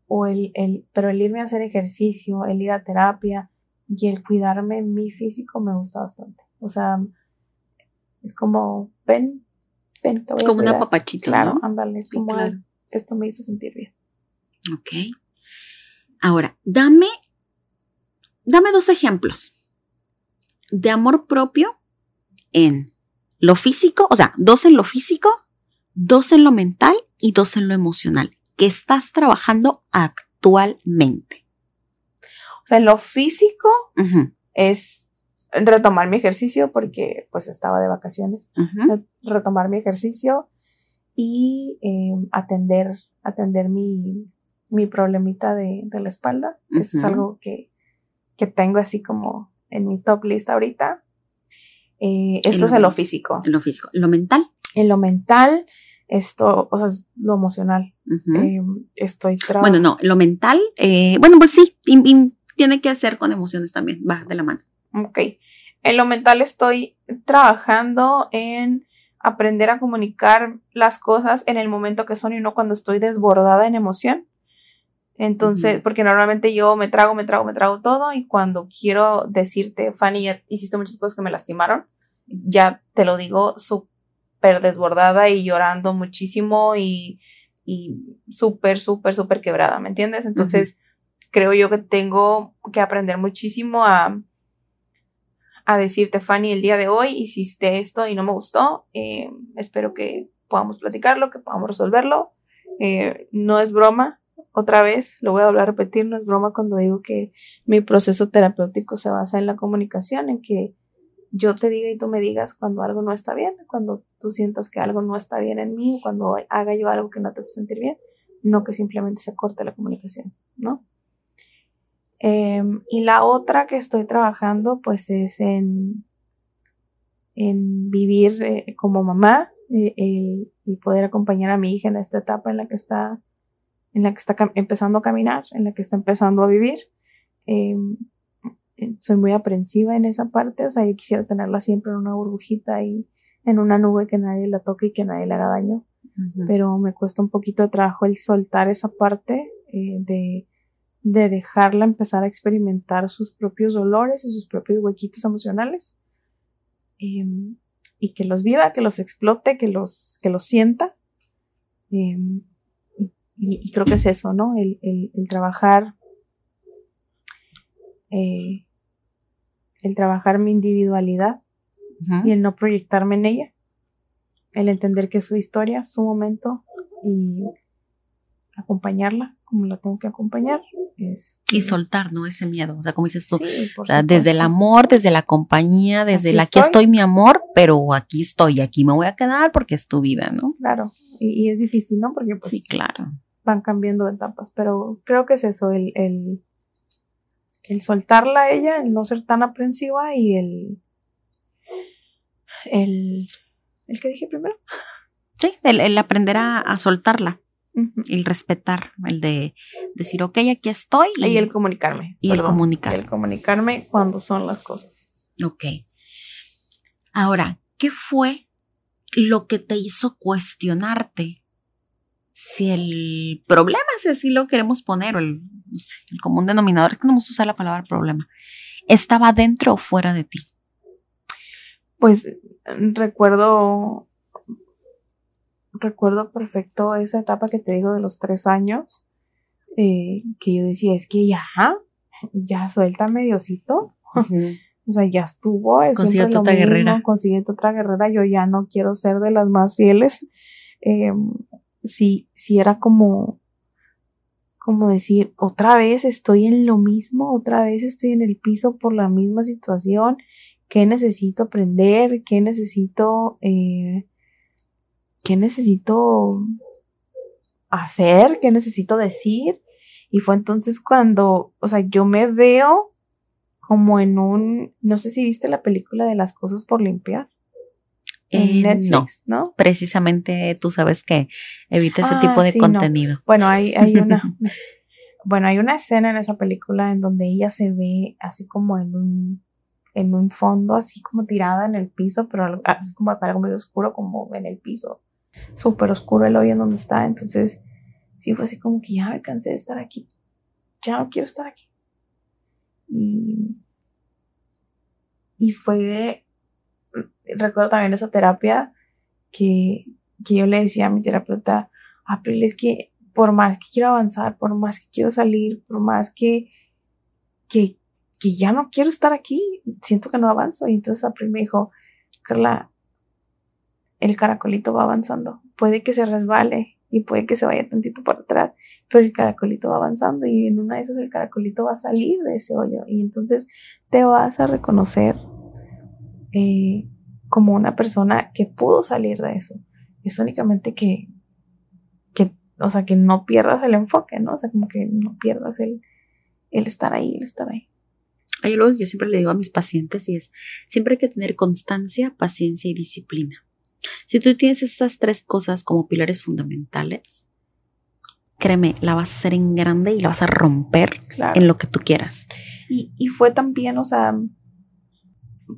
o el, el, pero el irme a hacer ejercicio, el ir a terapia y el cuidarme mi físico me gusta bastante. O sea, es como, ven, ven, te voy Como una papachita. Claro, ándale, como esto me hizo sentir bien. Ok. Ahora, dame dame dos ejemplos de amor propio en lo físico, o sea, dos en lo físico, dos en lo mental y dos en lo emocional, que estás trabajando actualmente. O sea, en lo físico es retomar mi ejercicio porque pues estaba de vacaciones, retomar mi ejercicio y em, atender, atender mi, mi problemita de, la espalda. Esto es algo que, que tengo así como en mi top list ahorita. Eh, esto es en lo físico. En lo físico. ¿En lo mental? En lo mental, esto, o sea, lo emocional. Eh, estoy trabajando. Bueno, no, lo mental, eh, bueno, pues sí, tiene que hacer con emociones también, va de la mano. Ok. En lo mental estoy trabajando en aprender a comunicar las cosas en el momento que son y no cuando estoy desbordada en emoción. Entonces, porque normalmente yo me trago, me trago, me trago todo y cuando quiero decirte, Fanny, ya hiciste muchas cosas que me lastimaron, ya te lo digo súper desbordada y llorando muchísimo y, y súper, súper, súper quebrada, ¿me entiendes? Entonces, creo yo que tengo que aprender muchísimo a, a decirte, Fanny, el día de hoy hiciste esto y no me gustó, eh, espero que podamos platicarlo, que podamos resolverlo. Eh, no es broma, otra vez, lo voy a volver a repetir, no es broma cuando digo que mi proceso terapéutico se basa en la comunicación, en que yo te diga y tú me digas cuando algo no está bien, cuando tú sientas que algo no está bien en mí, cuando haga yo algo que no te hace sentir bien, no que simplemente se corte la comunicación, ¿no? Em, y la otra que estoy trabajando, pues es en, en vivir eh, como mamá eh, y poder acompañar a mi hija en esta etapa en la que está en la que está empezando a caminar, en la que está empezando a vivir. Em, eh, soy muy aprensiva en esa parte, o sea, yo quisiera tenerla siempre en una burbujita y en una nube que nadie la toque y que nadie le haga daño, pero me cuesta un poquito de trabajo el soltar esa parte eh, de, de dejarla empezar a experimentar sus propios dolores y sus propios huequitos emocionales em, y que los viva, que los explote, que los, que los sienta. Em, y, creo que es eso, ¿no? El, trabajar, eh, el trabajar mi individualidad y el no proyectarme en ella, el entender que es su historia, su momento y acompañarla como la tengo que acompañar. Este y soltar, ¿no? Ese miedo, o sea, como dices tú, o sea, desde el amor, desde la compañía, desde aquí la aquí estoy mi amor, pero aquí estoy, aquí me voy a quedar porque es tu vida, ¿no? Claro, y, es difícil, ¿no? Porque pues... Sí, claro van cambiando de etapas, pero creo que es eso, el, el, el soltarla a ella, el no ser tan aprensiva y el, el, el que dije primero. Sí, el, aprender a, soltarla, el respetar, el de decir, ok, aquí estoy. Y, el comunicarme. Y el comunicar. El comunicarme cuando son las cosas. Ok. Ahora, ¿qué fue lo que te hizo cuestionarte si el problema, si así lo queremos poner, o el, común denominador, es que no vamos a usar la palabra problema, estaba dentro o fuera de ti. Pues recuerdo, recuerdo perfecto esa etapa que te digo de los tres años, eh, que yo decía, es que ya, ya suéltame, Diosito. *laughs* O sea, ya estuvo. Consigue otra guerrera. Consigue otra guerrera. Yo ya no quiero ser de las más fieles. Eh, si, si era como, como decir, otra vez estoy en lo mismo, otra vez estoy en el piso por la misma situación, ¿qué necesito aprender? ¿Qué necesito, eh, qué necesito hacer? ¿Qué necesito decir? Y fue entonces cuando, o sea, yo me veo como en un, no sé si viste la película de las cosas por limpiar. Eh, no, Precisamente tú sabes que evita ese tipo ah, de contenido. Bueno, hay, hay *laughs* una. bueno, hay una escena en esa película en donde ella se ve así como en un, en un fondo, así como tirada en el piso, pero así como para algo medio oscuro, como en el piso. Súper oscuro el hoyo en donde está. Entonces, sí fue así como que ya me cansé de estar aquí. Ya no quiero estar aquí. Y, y fue recuerdo también esa terapia que, que yo le decía a mi terapeuta, April, es que por más que quiero avanzar, por más que quiero salir, por más que, que, que ya no quiero estar aquí, siento que no avanzo. Y entonces April me dijo, Carla, el caracolito va avanzando. Puede que se resbale y puede que se vaya tantito para atrás, pero el caracolito va avanzando y en una de esas el caracolito va a salir de ese hoyo y entonces te vas a reconocer eh, como una persona que pudo salir de eso. Es únicamente que, que, o sea, que no pierdas el enfoque, ¿no? O sea, como que no pierdas el, el estar ahí, el estar ahí. Hay algo que yo siempre le digo a mis pacientes y es, siempre hay que tener constancia, paciencia y disciplina. Si tú tienes estas tres cosas como pilares fundamentales, créeme, la vas a hacer en grande y la vas a romper en lo que tú quieras. Y, y, fue también, o sea,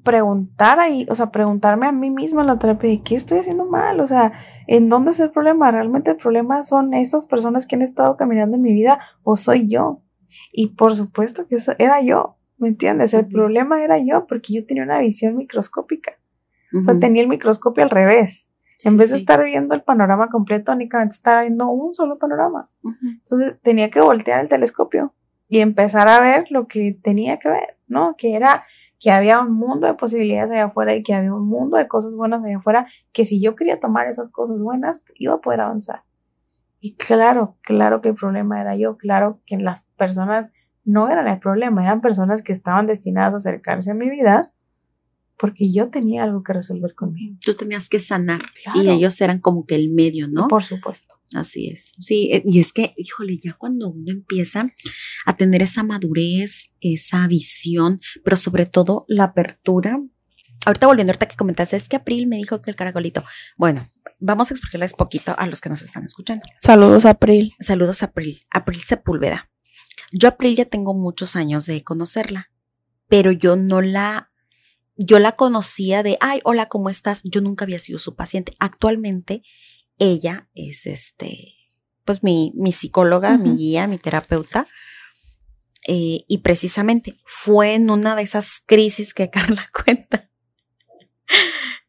preguntar ahí, o sea, preguntarme a mí misma en la terapia de qué estoy haciendo mal, o sea, ¿en dónde es el problema? ¿Realmente el problema son estas personas que han estado caminando en mi vida o soy yo? Y por supuesto que era yo, ¿me entiendes? El problema era yo porque yo tenía una visión microscópica. O sea, tenía el microscopio al revés. en vez de estar viendo el panorama completo, únicamente estaba viendo un solo panorama. Entonces tenía que voltear el telescopio y empezar a ver lo que tenía que ver, ¿no? Que era que había un mundo de posibilidades allá afuera y que había un mundo de cosas buenas allá afuera, que si yo quería tomar esas cosas buenas, iba a poder avanzar. Y claro, claro que el problema era yo, claro que las personas no eran el problema, eran personas que estaban destinadas a acercarse a mi vida porque yo tenía algo que resolver conmigo. Tú tenías que sanar y ellos eran como que el medio, ¿no? Por supuesto. Así es. Sí, eh, y es que, híjole, ya cuando uno empieza a tener esa madurez, esa visión, pero sobre todo la apertura. Ahorita volviendo, ahorita que comentaste, es que April me dijo que el caracolito. Bueno, vamos a explicarles poquito a los que nos están escuchando. Saludos, April. Saludos, April. April Sepúlveda. Yo, April, ya tengo muchos años de conocerla, pero yo no la yo la conocía de, ay, hola, ¿cómo estás? Yo nunca había sido su paciente. Actualmente ella es este, pues mi, mi psicóloga, mi guía, mi terapeuta. Eh, y precisamente fue en una de esas crisis que *laughs* Carla cuenta,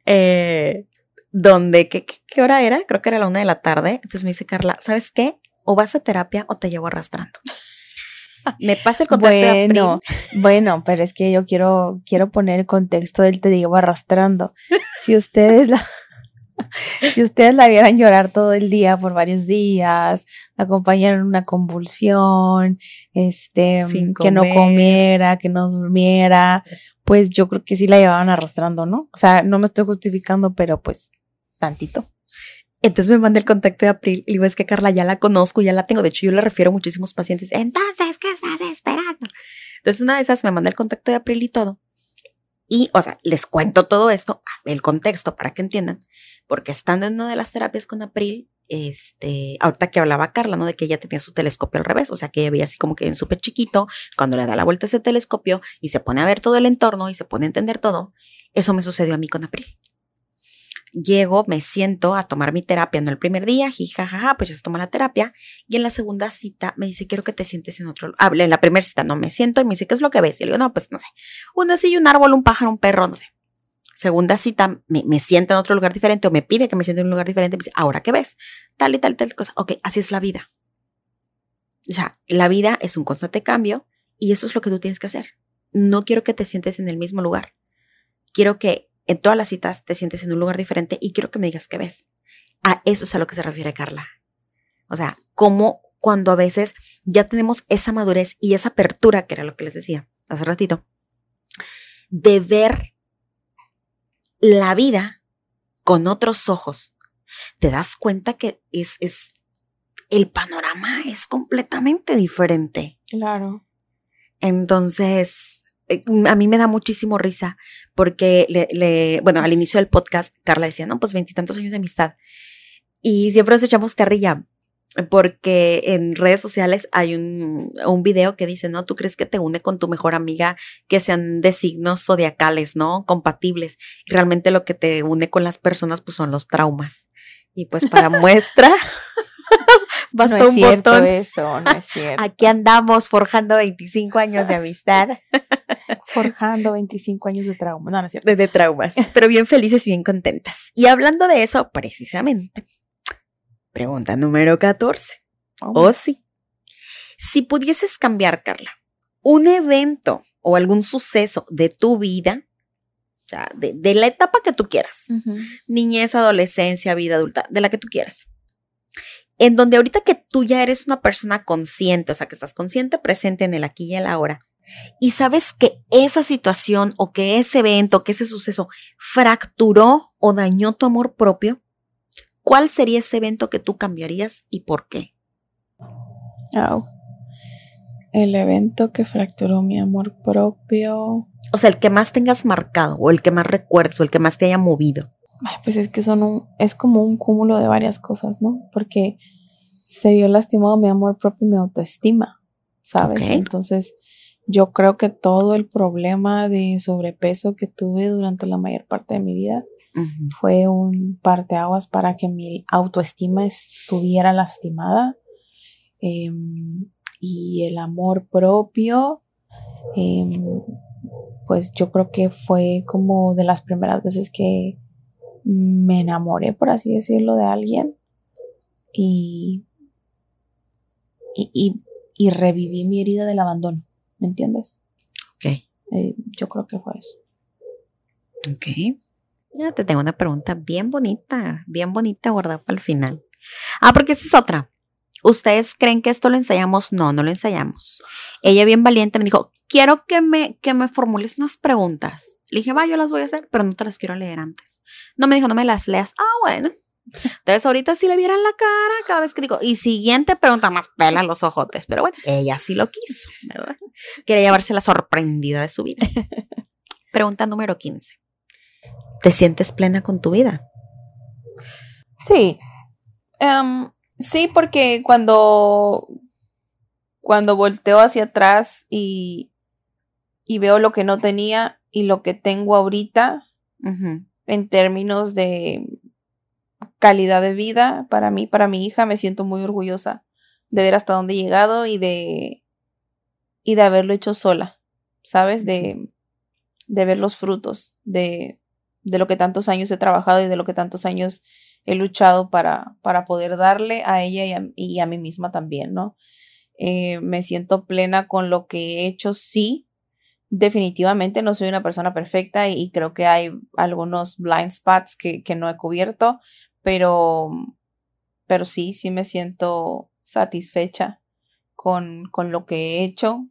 eh, donde, ¿qué, ¿qué, hora era? Creo que era la una de la tarde. Entonces me dice Carla, ¿sabes qué? O vas a terapia o te llevo arrastrando. Me pasa el contacto bueno, Bueno, pero es que yo quiero, quiero poner el contexto del te llevo arrastrando. Si ustedes la, *laughs* si ustedes la vieran llorar todo el día por varios días, acompañaron una convulsión, este, que no comiera, que no durmiera, pues yo creo que sí la llevaban arrastrando, ¿no? O sea, no me estoy justificando, pero pues tantito. Entonces me manda el contacto de April y digo, es que Carla ya la conozco, ya la tengo. De hecho, yo le refiero a muchísimos pacientes. Entonces, ¿qué estás esperando? Entonces, una de esas me manda el contacto de April y todo. Y, o sea, les cuento todo esto, el contexto para que entiendan, porque estando en una de las terapias con April, este, ahorita que hablaba Carla, ¿no? De que ella tenía su telescopio al revés, o sea, que ella veía así como que en súper chiquito, cuando le da la vuelta a ese telescopio y se pone a ver todo el entorno y se pone a entender todo, eso me sucedió a mí con April. Llego, me siento a tomar mi terapia, no el primer día, jijajaja, pues ya se toma la terapia. Y en la segunda cita me dice, quiero que te sientes en otro lugar. en la primera cita no me siento y me dice, ¿qué es lo que ves? Y le digo, no, pues no sé. Una silla, un árbol, un pájaro, un perro, no sé. Segunda cita, me, me sienta en otro lugar diferente o me pide que me siente en un lugar diferente. Me dice, ¿ahora qué ves? Tal y tal y tal cosa. Ok, así es la vida. O sea, la vida es un constante cambio y eso es lo que tú tienes que hacer. No quiero que te sientes en el mismo lugar. Quiero que en todas las citas te sientes en un lugar diferente y quiero que me digas qué ves. A eso es a lo que se refiere Carla. O sea, como cuando a veces ya tenemos esa madurez y esa apertura, que era lo que les decía hace ratito, de ver la vida con otros ojos, te das cuenta que es, es el panorama es completamente diferente. Claro. Entonces, a mí me da muchísimo risa porque, le, bueno, al inicio del podcast, Carla decía, no, pues veintitantos años de amistad. Y siempre nos echamos carrilla porque en redes sociales hay un, un video que dice, ¿no? Tú crees que te une con tu mejor amiga que sean de signos zodiacales, ¿no? Compatibles. Y realmente lo que te une con las personas, pues son los traumas. Y pues para *laughs* muestra, *laughs* basta no es cierto Eso, no es *laughs* cierto. Aquí andamos forjando 25 años de amistad. Forjando 25 años de trauma. No, no es cierto. De, traumas, pero bien felices y bien contentas. Y hablando de eso, precisamente, pregunta número 14. O sí. Si pudieses cambiar, Carla, un evento o algún suceso de tu vida, o sea, de, la etapa que tú quieras, niñez, adolescencia, vida adulta, de la que tú quieras, en donde ahorita que tú ya eres una persona consciente, o sea, que estás consciente, presente en el aquí y el ahora, y sabes que esa situación o que ese evento, que ese suceso fracturó o dañó tu amor propio, ¿cuál sería ese evento que tú cambiarías y por qué? El evento que fracturó mi amor propio. O sea, el que más tengas marcado, o el que más recuerdes, o el que más te haya movido. pues es que son un, es como un cúmulo de varias cosas, ¿no? Porque se vio lastimado mi amor propio y mi autoestima, ¿sabes? Entonces, yo creo que todo el problema de sobrepeso que tuve durante la mayor parte de mi vida fue un parteaguas para que mi autoestima estuviera lastimada. Em, y el amor propio, em, pues yo creo que fue como de las primeras veces que me enamoré, por así decirlo, de alguien. Y, y, y, reviví mi herida del abandono, ¿me entiendes? Ok. Eh, yo creo que fue eso. Ok. Ya te tengo una pregunta bien bonita, bien bonita guardada para el final. Ah, porque esa es otra. ¿Ustedes creen que esto lo ensayamos? No, no lo ensayamos. Ella bien valiente me dijo, quiero que me, que me formules unas preguntas. Le dije, va, yo las voy a hacer, pero no te las quiero leer antes. No me dijo, no me las leas. Ah, bueno. Entonces ahorita si le vieran la cara cada vez que digo, y siguiente pregunta más pela los ojotes, pero bueno, ella sí lo quiso, ¿verdad? Quería llevarse la sorprendida de su vida. *laughs* Pregunta número 15. ¿Te sientes plena con tu vida? Sí. Em, sí, porque cuando, cuando volteo hacia atrás y, y veo lo que no tenía y lo que tengo ahorita, en términos de calidad de vida para mí, para mi hija, me siento muy orgullosa de ver hasta dónde he llegado y de, y de haberlo hecho sola, ¿sabes? De, de ver los frutos de, de lo que tantos años he trabajado y de lo que tantos años he luchado para, para poder darle a ella y a, mí misma también, ¿no? Eh, me siento plena con lo que he hecho, sí. Definitivamente no soy una persona perfecta y, creo que hay algunos blind spots que, que no he cubierto, pero, pero sí, sí me siento satisfecha con, con lo que he hecho,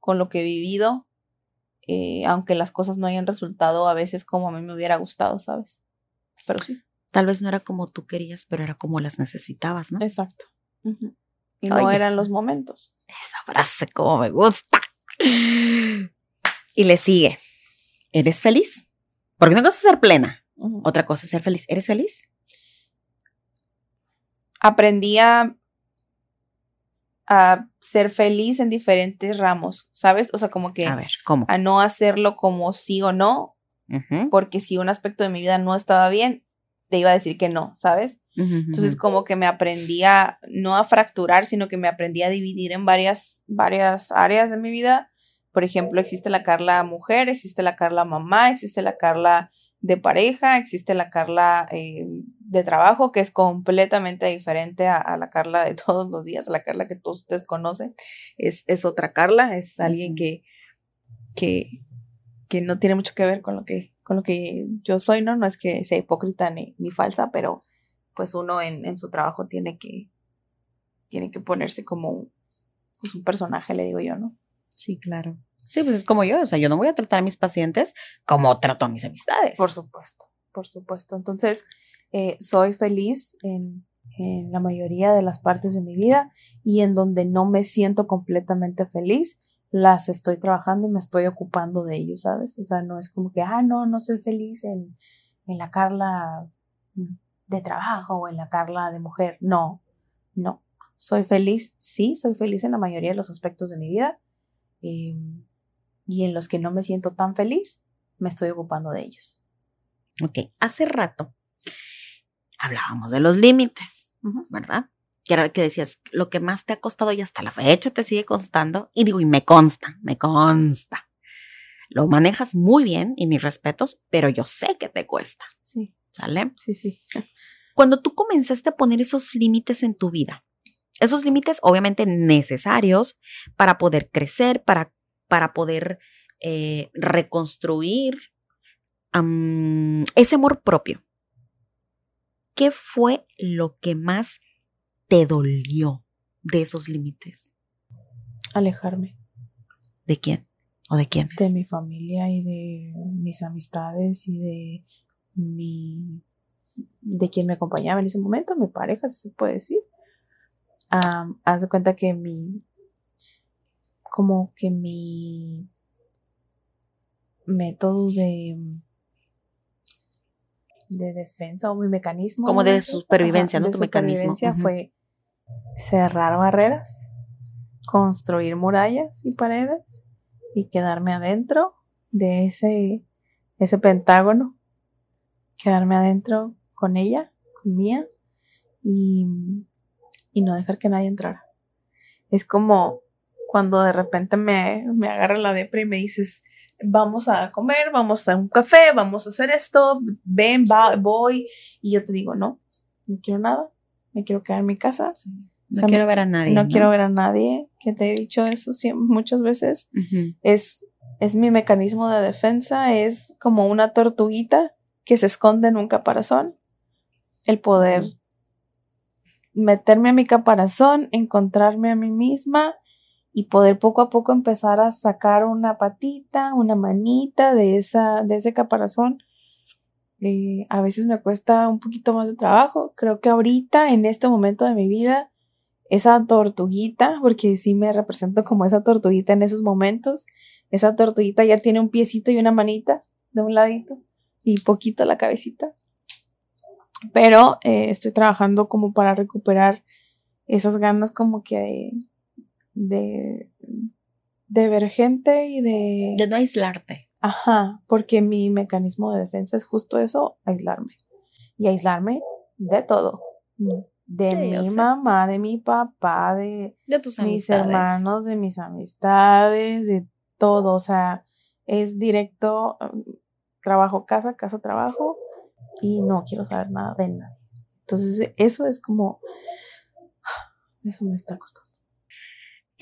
con lo que he vivido eh, aunque las cosas no hayan resultado a veces como a mí me hubiera gustado, ¿sabes? Pero sí. Tal vez no era como tú querías, pero era como las necesitabas, ¿no? Exacto. Y no eran los momentos. Esa frase como me gusta. Y le sigue. ¿Eres feliz? Porque una cosa es ser plena, otra cosa es ser feliz. ¿Eres feliz? Aprendí a a ser feliz en diferentes ramos, ¿sabes? O sea, como que a, ver, ¿cómo? a no hacerlo como sí o no, porque si un aspecto de mi vida no estaba bien, te iba a decir que no, ¿sabes? Entonces como que me aprendí a, no a fracturar, sino que me aprendí a dividir en varias, varias áreas de mi vida. Por ejemplo, existe la Carla mujer, existe la Carla mamá, existe la Carla de pareja, existe la Carla eh, de trabajo, que es completamente diferente a, la Carla de *laughs* todos los días, la Carla que todos ustedes conocen, es, es otra Carla, es alguien que, que, que, no tiene mucho que ver con lo que, con lo que yo soy, ¿no? No es que sea hipócrita ni, ni falsa, pero pues uno en, en, su trabajo tiene que, tiene que ponerse como pues, un personaje, le digo yo, ¿no? Sí, claro. Sí, pues es como yo, o sea, yo no voy a tratar a mis pacientes como trato a mis amistades. Por supuesto, por supuesto. Entonces, eh, soy feliz en, la mayoría de las partes de mi vida y en donde no me siento completamente feliz, las estoy trabajando y me estoy ocupando de ello, ¿sabes? O sea, no es como que, ah, no, no soy feliz en, en la Carla de trabajo o en la Carla de mujer. No, no. Soy feliz, sí, soy feliz en la mayoría de los aspectos de mi vida. Em, y en los que no me siento tan feliz, me estoy ocupando de ellos. Ok, hace rato hablábamos de los límites, ¿verdad? Que era que decías, lo que más te ha costado y hasta la fecha te sigue costando. Y digo, y me consta, me consta. Lo manejas muy bien y mis respetos, pero yo sé que te cuesta. Sí. ¿Sale? Sí, sí. *laughs* Cuando tú comenzaste a poner esos límites en tu vida, esos límites obviamente necesarios para poder crecer, para para poder eh, reconstruir ese amor propio. ¿Qué fue lo que más te dolió de esos límites? Alejarme. ¿De quién? ¿O de quién? De mi familia y de mis amistades y de mi de quien me acompañaba en ese momento, mi pareja, si se puede decir. haz de cuenta que mi como que mi método de de defensa o mi mecanismo. Como de supervivencia, ¿no? De tu supervivencia mecanismo. Fue cerrar barreras, construir murallas y paredes y quedarme adentro de ese, ese pentágono, quedarme adentro con ella, con Mía y, y no dejar que nadie entrara. Es como cuando de repente me, me agarra la depre y me dices, vamos a comer, vamos a un café, vamos a hacer esto, ven, va, voy. Y yo te digo, no, no quiero nada, me quiero quedar en mi casa. No O sea, quiero ver a nadie. No, quiero ver a nadie, que te he dicho eso siempre, muchas veces. Es, es mi mecanismo de defensa, es como una tortuguita que se esconde en un caparazón. El poder meterme a mi caparazón, encontrarme a mí misma y poder poco a poco empezar a sacar una patita, una manita de, esa, de ese caparazón. Eh, a veces me cuesta un poquito más de trabajo. Creo que ahorita, en este momento de mi vida, esa tortuguita, porque sí me represento como esa tortuguita en esos momentos, esa tortuguita ya tiene un piecito y una manita de un ladito y poquito la cabecita. Pero eh, estoy trabajando como para recuperar esas ganas como que de, de, de ver gente y de... De no aislarte. Ajá, porque mi mecanismo de defensa es justo eso, aislarme. Y aislarme de todo. De Sí, mi mamá, de mi papá, de De tus mis amistades. hermanos, de mis amistades, de todo. O sea, es directo, um, trabajo, casa, casa, trabajo. Y no quiero saber nada de nadie. Entonces, eso es como, *sighs* eso me está costando.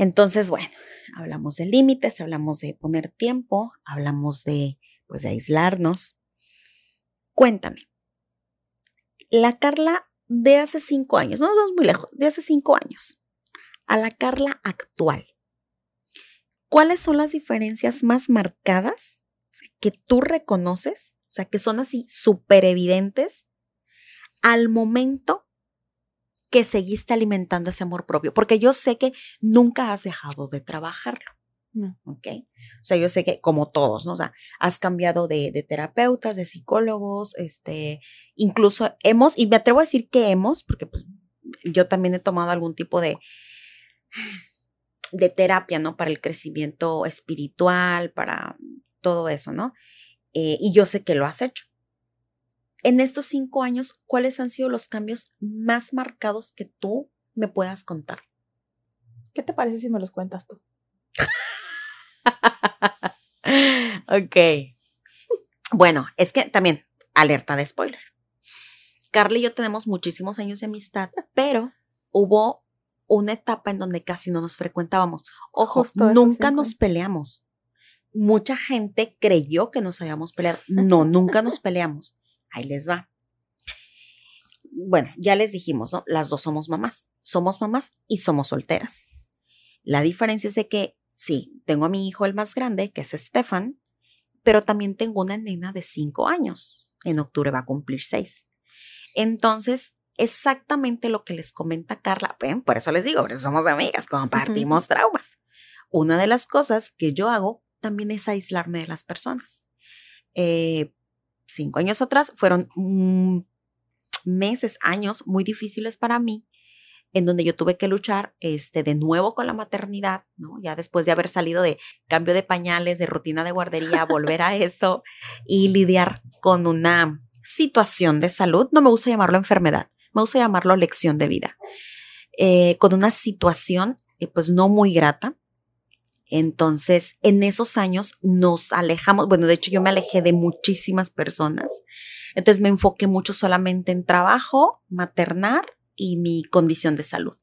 Entonces, bueno, hablamos de límites, hablamos de poner tiempo, hablamos de, pues, de aislarnos. Cuéntame, la Carla de hace cinco años, no nos vamos muy lejos, de hace cinco años, a la Carla actual, ¿cuáles son las diferencias más marcadas que tú reconoces? O sea, que son así súper evidentes al momento que seguiste alimentando ese amor propio, porque yo sé que nunca has dejado de trabajarlo, No. ¿ok? O sea, yo sé que como todos, ¿no? O sea, has cambiado de, de terapeutas, de psicólogos, este, incluso hemos, y me atrevo a decir que hemos, porque pues, yo también he tomado algún tipo de, de terapia, ¿no? Para el crecimiento espiritual, para todo eso, ¿no? Eh, y yo sé que lo has hecho. En estos cinco años, ¿cuáles han sido los cambios más marcados que tú me puedas contar? ¿Qué te parece si me los cuentas tú? *laughs* ok. Bueno, es que también, alerta de spoiler. Carla y yo tenemos muchísimos años de amistad, pero hubo una etapa en donde casi no nos frecuentábamos. Ojo, nunca nos peleamos. Mucha gente creyó que nos habíamos peleado. No, nunca nos peleamos. Ahí les va. Bueno, ya les dijimos, ¿no? Las dos somos mamás. Somos mamás y somos solteras. La diferencia es de que, sí, tengo a mi hijo el más grande, que es Stefan, pero también tengo una nena de cinco años. En octubre va a cumplir seis. Entonces, exactamente lo que les comenta Carla, ven, por eso les digo, por eso somos amigas, compartimos traumas. Una de las cosas que yo hago también es aislarme de las personas. Eh, cinco años atrás fueron mm, meses, años muy difíciles para mí, en donde yo tuve que luchar este, de nuevo con la maternidad, ¿no? Ya después de haber salido de cambio de pañales, de rutina de guardería, volver a eso y lidiar con una situación de salud, no me gusta llamarlo enfermedad, me gusta llamarlo lección de vida, eh, con una situación eh, pues no muy grata. Entonces, en esos años nos alejamos, bueno, de hecho yo me alejé de muchísimas personas, entonces me enfoqué mucho solamente en trabajo, maternar y mi condición de salud.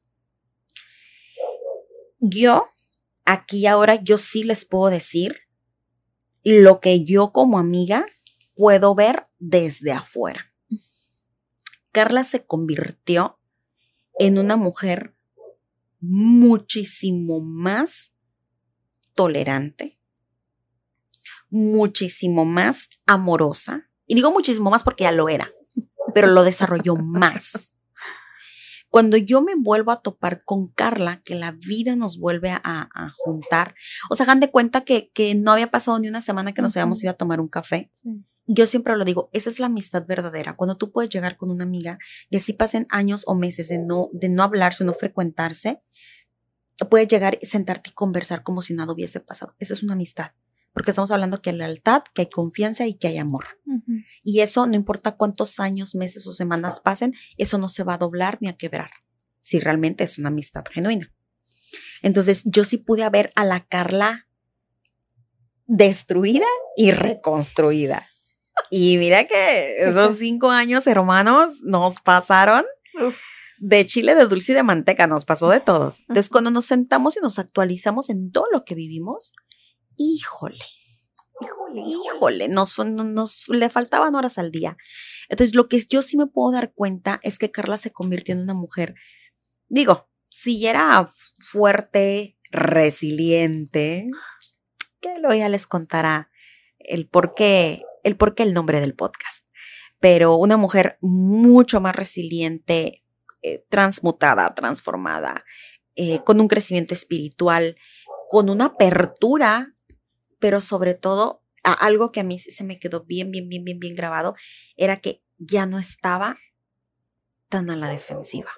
Yo, aquí ahora, yo sí les puedo decir lo que yo como amiga puedo ver desde afuera. Carla se convirtió en una mujer muchísimo más tolerante, muchísimo más amorosa. Y digo muchísimo más porque ya lo era, pero lo desarrolló más. Cuando yo me vuelvo a topar con Carla, que la vida nos vuelve a, a juntar, o sea, hagan de cuenta que, que, no había pasado ni una semana que nos habíamos ido a tomar un café. Sí. Yo siempre lo digo, esa es la amistad verdadera, cuando tú puedes llegar con una amiga y así pasen años o meses de no, de no hablarse, no frecuentarse, puedes llegar, sentarte y conversar como si nada hubiese pasado. Esa es una amistad porque estamos hablando que hay lealtad, que hay confianza y que hay amor. Y eso no importa cuántos años, meses o semanas pasen, eso no se va a doblar ni a quebrar, si realmente es una amistad genuina. Entonces, yo sí pude ver a la Carla destruida y reconstruida. Y mira que esos cinco años, hermanos, nos pasaron de chile, de dulce y de manteca, nos pasó de todos. Entonces, cuando nos sentamos y nos actualizamos en todo lo que vivimos, híjole, híjole, híjole, nos, nos, le faltaban horas al día. Entonces, lo que yo sí me puedo dar cuenta es que Carla se convirtió en una mujer, digo, si era fuerte, resiliente, que luego ya les contará el por qué, el por qué el nombre del podcast. Pero una mujer mucho más resiliente, eh, transmutada, transformada, eh, con un crecimiento espiritual, con una apertura pero sobre todo algo que a mí se me quedó bien, bien, bien, bien, bien grabado, era que ya no estaba tan a la defensiva.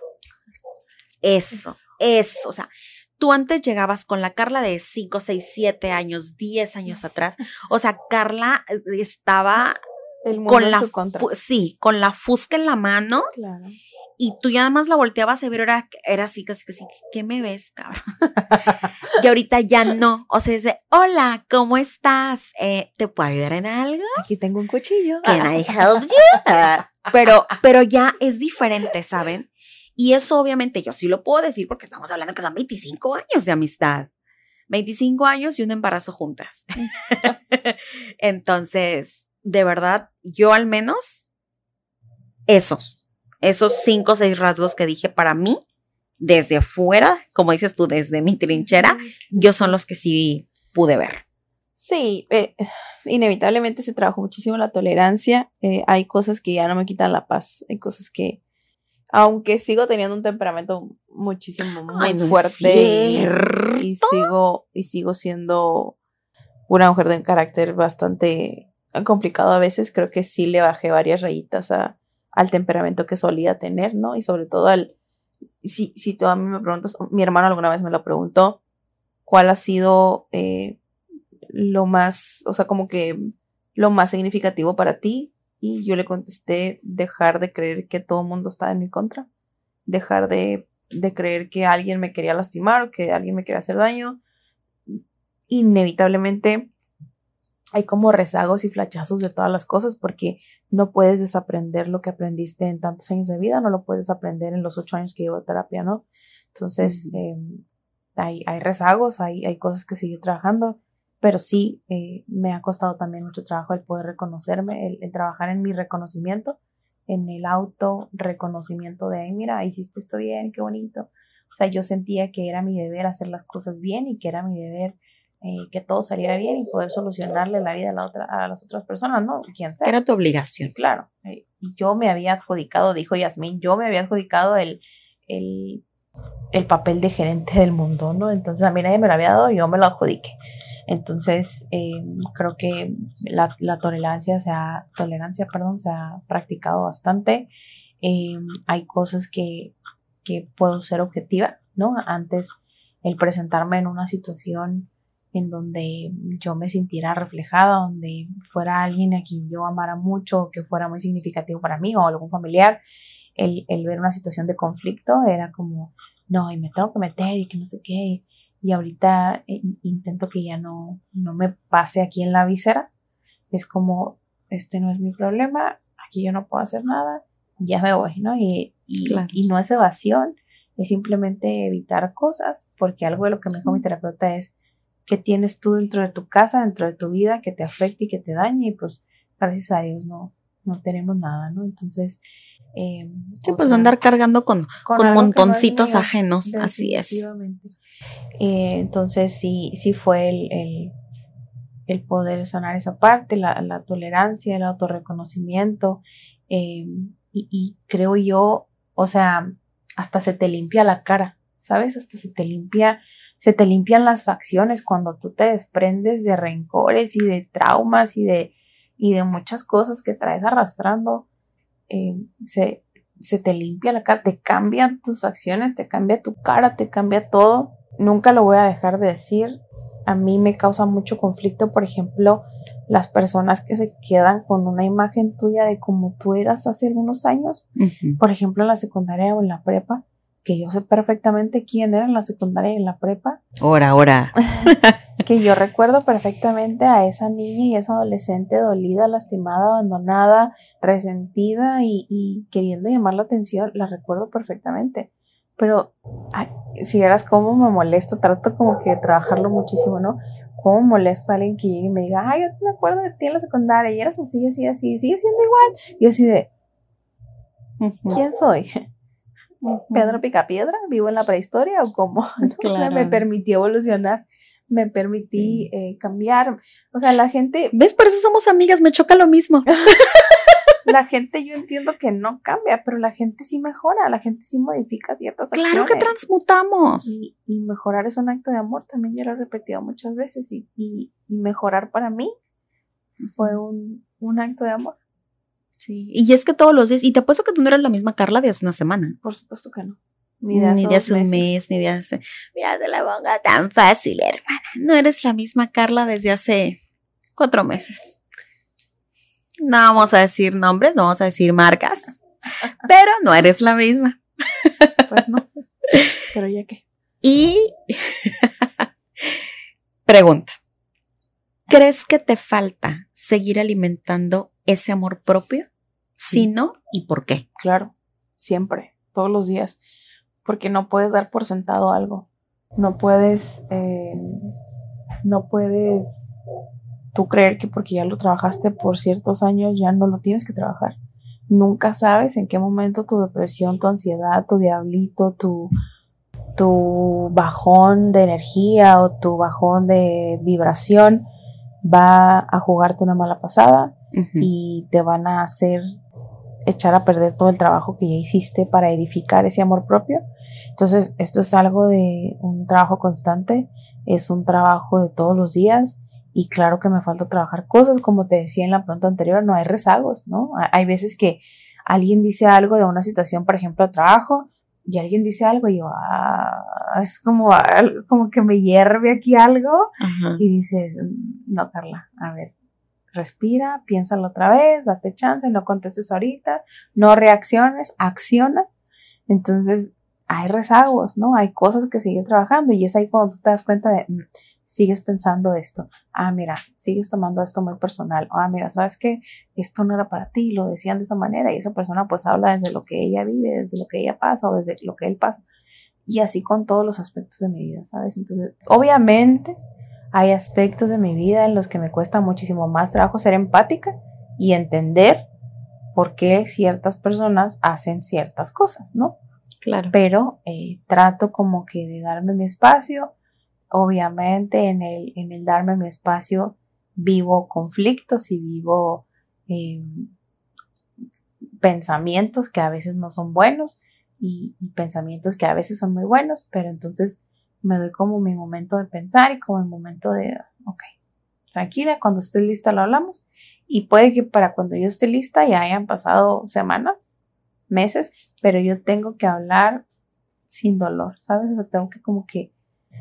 Eso, eso, o sea, tú antes llegabas con la Carla de 5, 6, 7 años, 10 años atrás, o sea, Carla eh, estaba con la, sí, con la fusca en la mano. Claro y tú ya nada más la volteabas a ver, era, era así, casi, casi, ¿qué me ves, cabrón? *laughs* y ahorita ya no, o sea, de, hola, ¿cómo estás? Eh, ¿Te puedo ayudar en algo? Aquí tengo un cuchillo. Can I help *laughs* you? pero, pero ya es diferente, ¿saben? Y eso obviamente yo sí lo puedo decir porque estamos hablando que son 25 años de amistad. 25 años y un embarazo juntas. *laughs* Entonces, de verdad, yo al menos, esos, esos cinco o seis rasgos que dije para mí, desde afuera, como dices tú, desde mi trinchera, yo son los que sí pude ver. Sí, eh, inevitablemente se trabajó muchísimo la tolerancia. Eh, hay cosas que ya no me quitan la paz. Hay cosas que, aunque sigo teniendo un temperamento muchísimo muy fuerte y, sigo y sigo siendo una mujer de un carácter bastante complicado a veces, creo que sí le bajé varias rayitas a, al temperamento que solía tener, ¿no? Y sobre todo al, si, si tú a mí me preguntas, mi hermano alguna vez me lo preguntó, ¿cuál ha sido eh, lo más, o sea, como que lo más significativo para ti? Y yo le contesté, dejar de creer que todo el mundo está en mi contra, dejar de, de creer que alguien me quería lastimar que alguien me quería hacer daño. Inevitablemente hay como rezagos y flachazos de todas las cosas porque no puedes desaprender lo que aprendiste en tantos años de vida, no lo puedes aprender en los ocho años que llevo terapia, ¿no? Entonces, em, hay, hay, rezagos, hay, hay cosas que seguir trabajando, pero sí eh, me ha costado también mucho trabajo el poder reconocerme, el, el trabajar en mi reconocimiento, en el auto reconocimiento de, ay, mira, hiciste esto bien, qué bonito. O sea, yo sentía que era mi deber hacer las cosas bien y que era mi deber eh, que todo saliera bien y poder solucionarle la vida a, la otra, a las otras personas, ¿no? Quien sea. Era tu obligación. Claro. Eh, y yo me había adjudicado, dijo Yasmín, yo me había adjudicado el, el, el papel de gerente del mundo, ¿no? Entonces a mí nadie me lo había dado, yo me lo adjudiqué. Entonces, eh, creo que la, la, tolerancia se ha, tolerancia, perdón, se ha practicado bastante. hay cosas que, que puedo ser objetiva, ¿no? Antes, el presentarme en una situación en donde yo me sintiera reflejada, donde fuera alguien a quien yo amara mucho, que fuera muy significativo para mí o algún familiar, el, el ver una situación de conflicto era como, no, y me tengo que meter y que no sé qué. Y ahorita eh, intento que ya no, no me pase aquí en la víscera. Es como, este no es mi problema, aquí yo no puedo hacer nada, ya me voy, ¿no? Y, y, y no es evasión, es simplemente evitar cosas, porque algo de lo que me dijo mi terapeuta es, que tienes tú dentro de tu casa, dentro de tu vida, que te afecte y que te dañe, y pues gracias a Dios no, no tenemos nada, ¿no? Entonces... Eh, sí, pues andar cargando con, con, montoncitos ajenos, así es. Eh, entonces sí, sí fue el, el, el, poder sanar esa parte, la, la tolerancia, el autorreconocimiento, eh, y, y creo yo, o sea, hasta se te limpia la cara, ¿sabes? Hasta se te limpia, se te limpian las facciones cuando tú te desprendes de rencores y de traumas y de, y de muchas cosas que traes arrastrando. Eh, se, se te limpia la cara, te cambian tus facciones, te cambia tu cara, te cambia todo. Nunca lo voy a dejar de decir. A mí me causa mucho conflicto, por ejemplo, las personas que se quedan con una imagen tuya de como tú eras hace algunos años, por ejemplo, en la secundaria o en la prepa, que yo sé perfectamente quién era en la secundaria y en la prepa. Ahora, ahora. *laughs* que yo recuerdo perfectamente a esa niña y esa adolescente dolida, lastimada, abandonada, resentida y, queriendo llamar la atención, la recuerdo perfectamente. Pero si verás cómo me molesta, trato como que de trabajarlo muchísimo, ¿no? Cómo molesta a alguien que llegue y me diga, ay, yo me acuerdo de ti en la secundaria y eras así, así, así, sigue siendo igual. Y así de, ¿quién soy? ¿Pedro Picapiedra? ¿Vivo en la prehistoria o cómo? *laughs* Me permitió evolucionar me permití eh, cambiar. O sea, la gente... ¿Ves? Por eso somos amigas, me choca lo mismo. *laughs* la gente yo entiendo que no cambia, pero la gente sí mejora, la gente sí modifica ciertas cosas. Claro que transmutamos. Y, mejorar es un acto de amor, también ya lo he repetido muchas veces, y, y, mejorar para mí fue un, un, acto de amor. Sí, y es que todos los días, y te apuesto que tú no eres la misma Carla de hace una semana. Por supuesto que no. Ni de, hace, un mes, ni de hace... Mira, te la ponga tan fácil, hermana. No eres la misma Carla desde hace cuatro meses. No vamos a decir nombres, no vamos a decir marcas, *laughs* pero no eres la misma. Pues no. Pero ya que. Y *laughs* pregunta. ¿Crees que te falta seguir alimentando ese amor propio? Si no, ¿y por qué? Claro, siempre, todos los días porque no puedes dar por sentado algo. No puedes, eh, no puedes tú creer que porque ya lo trabajaste por ciertos años ya no lo tienes que trabajar. Nunca sabes en qué momento tu depresión, tu ansiedad, tu diablito, tu, tu bajón de energía o tu bajón de vibración va a jugarte una mala pasada y te van a hacer echar a perder todo el trabajo que ya hiciste para edificar ese amor propio. Entonces, esto es algo de un trabajo constante, es un trabajo de todos los días y claro que me falta trabajar cosas, como te decía en la pregunta anterior, no hay rezagos, ¿no? Hay veces que alguien dice algo de una situación, por ejemplo, de trabajo, y alguien dice algo y yo, ah, es como, como que me hierve aquí algo y dices, no, Carla, a ver, respira, piénsalo otra vez, date chance, no contestes ahorita, no reacciones, acciona. Entonces, hay rezagos, ¿no? Hay cosas que siguen trabajando y es ahí cuando tú te das cuenta de, mm, sigues pensando esto, ah, mira, sigues tomando esto muy personal, ah, mira, sabes que esto no era para ti, lo decían de esa manera y esa persona pues habla desde lo que ella vive, desde lo que ella pasa o desde lo que él pasa. Y así con todos los aspectos de mi vida, ¿sabes? Entonces, obviamente, hay aspectos de mi vida en los que me cuesta muchísimo más trabajo ser empática y entender por qué ciertas personas hacen ciertas cosas, ¿no? Claro. Pero eh, trato como que de darme mi espacio. Obviamente en el, en el darme mi espacio vivo conflictos y vivo em, pensamientos que a veces no son buenos y, pensamientos que a veces son muy buenos, pero entonces me doy como mi momento de pensar y como el momento de, ok, tranquila, cuando estés lista lo hablamos. Y puede que para cuando yo esté lista ya hayan pasado semanas, meses, pero yo tengo que hablar sin dolor, ¿sabes? O sea, tengo que como que...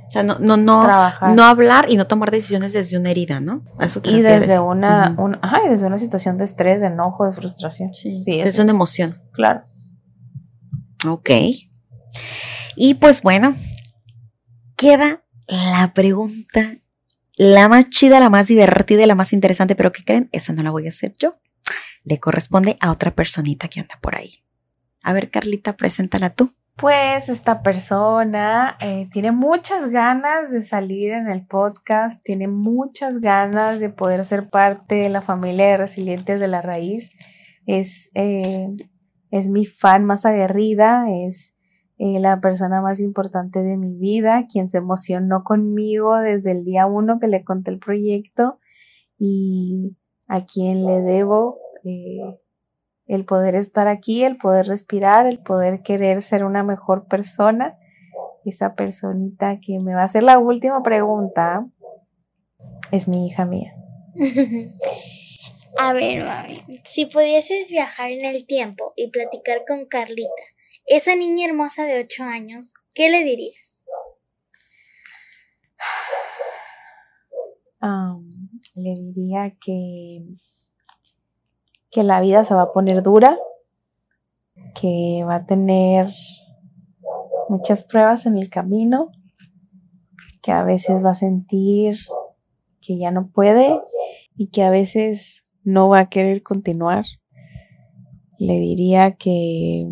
O sea, no, no, no, no hablar y no tomar decisiones desde una herida, ¿no? eso y desde una, desde una situación de estrés, de enojo, de frustración. Sí, sí es una emoción. Claro. Ok. Y pues bueno, queda la pregunta, la más chida, la más divertida, la más interesante, pero ¿qué creen? Esa no la voy a hacer yo. Le corresponde a otra personita que anda por ahí. A ver, Carlita, preséntala tú. Pues esta persona eh, tiene muchas ganas de salir en el podcast, tiene muchas ganas de poder ser parte de la familia de resilientes de la raíz. Es, eh, es mi fan más aguerrida, es eh, la persona más importante de mi vida, quien se emocionó conmigo desde el día uno que le conté el proyecto y a quien le debo eh, el poder estar aquí, el poder respirar, el poder querer ser una mejor persona. Esa personita que me va a hacer la última pregunta es mi hija mía. *laughs* A ver, mami, si pudieses viajar en el tiempo y platicar con Carlita, esa niña hermosa de 8 años, ¿qué le dirías? le diría que, que la vida se va a poner dura, que va a tener muchas pruebas en el camino, que a veces va a sentir que ya no puede y que a veces no va a querer continuar. Le diría que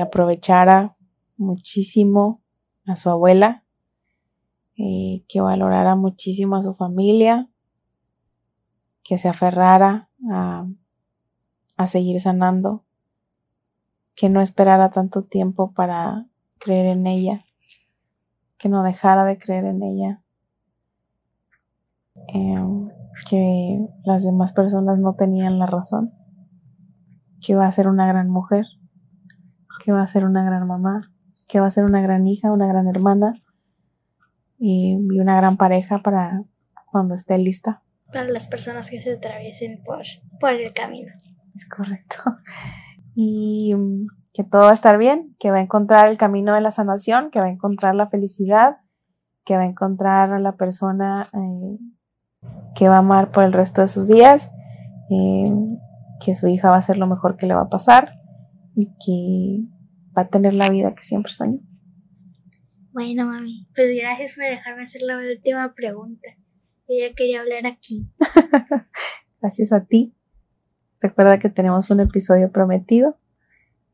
aprovechara muchísimo a su abuela, eh, que valorara muchísimo a su familia, que se aferrara a, a seguir sanando, que no esperara tanto tiempo para creer en ella, que no dejara de creer en ella, em, que las demás personas no tenían la razón, que iba a ser una gran mujer que va a ser una gran mamá, que va a ser una gran hija, una gran hermana y, una gran pareja para cuando esté lista. Para las personas que se atraviesen por, por el camino. Es correcto. *laughs* Y mm, que todo va a estar bien, que va a encontrar el camino de la sanación, que va a encontrar la felicidad, que va a encontrar a la persona eh, que va a amar por el resto de sus días, eh, que su hija va a ser lo mejor que le va a pasar y que va a tener la vida que siempre soñó. Bueno, mami, pues gracias por dejarme hacer la última pregunta. Yo ya quería hablar aquí. *laughs* gracias a ti. Recuerda que tenemos un episodio prometido.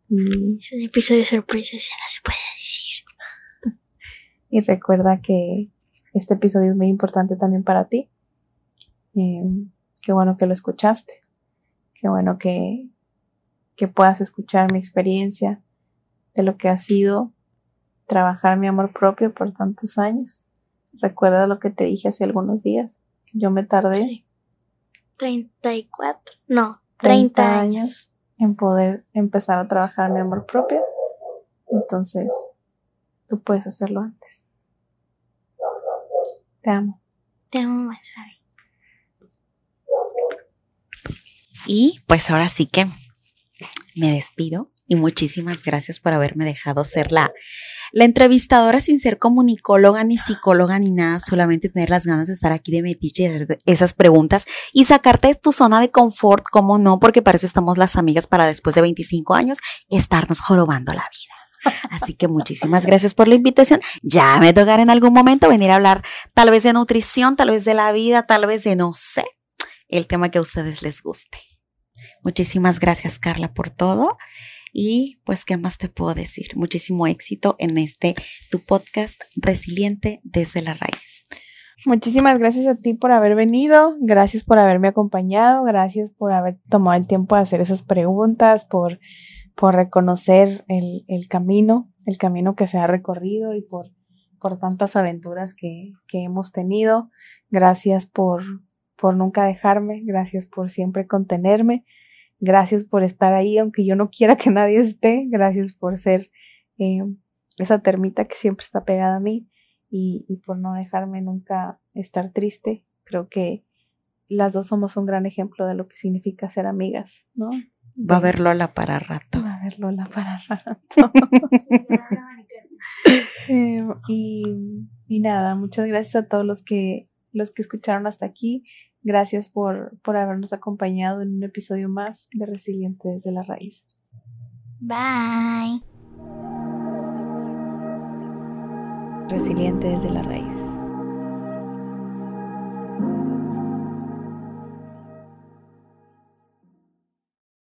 Y... Es un episodio sorpresa, ya no se puede decir. *laughs* y recuerda que este episodio es muy importante también para ti. Eh, qué bueno que lo escuchaste. Qué bueno que, que puedas escuchar mi experiencia de lo que ha sido trabajar mi amor propio por tantos años. Recuerda lo que te dije hace algunos días. Yo me tardé. 34, no, 30, años en poder empezar a trabajar mi amor propio. Entonces, tú puedes hacerlo antes. Te amo. Te amo más, Y pues ahora sí que me despido y muchísimas gracias por haberme dejado ser la, la entrevistadora sin ser comunicóloga ni psicóloga ni nada, solamente tener las ganas de estar aquí de metiche y hacer esas preguntas y sacarte de tu zona de confort, como no, porque para eso estamos las amigas para después de 25 años estarnos jorobando la vida. Así que muchísimas gracias por la invitación. Ya me tocará en algún momento venir a hablar tal vez de nutrición, tal vez de la vida, tal vez de no sé, el tema que a ustedes les guste. Muchísimas gracias, Carla, por todo. Y pues, ¿qué más te puedo decir? Muchísimo éxito en este tu podcast Resiliente desde la raíz. Muchísimas gracias a ti por haber venido, gracias por haberme acompañado, gracias por haber tomado el tiempo de hacer esas preguntas, por, por reconocer el, el camino, el camino que se ha recorrido y por, por tantas aventuras que, que hemos tenido. Gracias por, por nunca dejarme, gracias por siempre contenerme, gracias por estar ahí, aunque yo no quiera que nadie esté, gracias por ser eh, esa termita que siempre está pegada a mí y, y, por no dejarme nunca estar triste. Creo que las dos somos un gran ejemplo de lo que significa ser amigas, ¿no? Va a haber Lola para rato. Va a haber Lola para *laughs* rato. *laughs* eh, y, y nada, muchas gracias a todos los que los que escucharon hasta aquí. Gracias por, por habernos acompañado en un episodio más de Resiliente desde la Raíz. Bye. Resiliente desde la Raíz.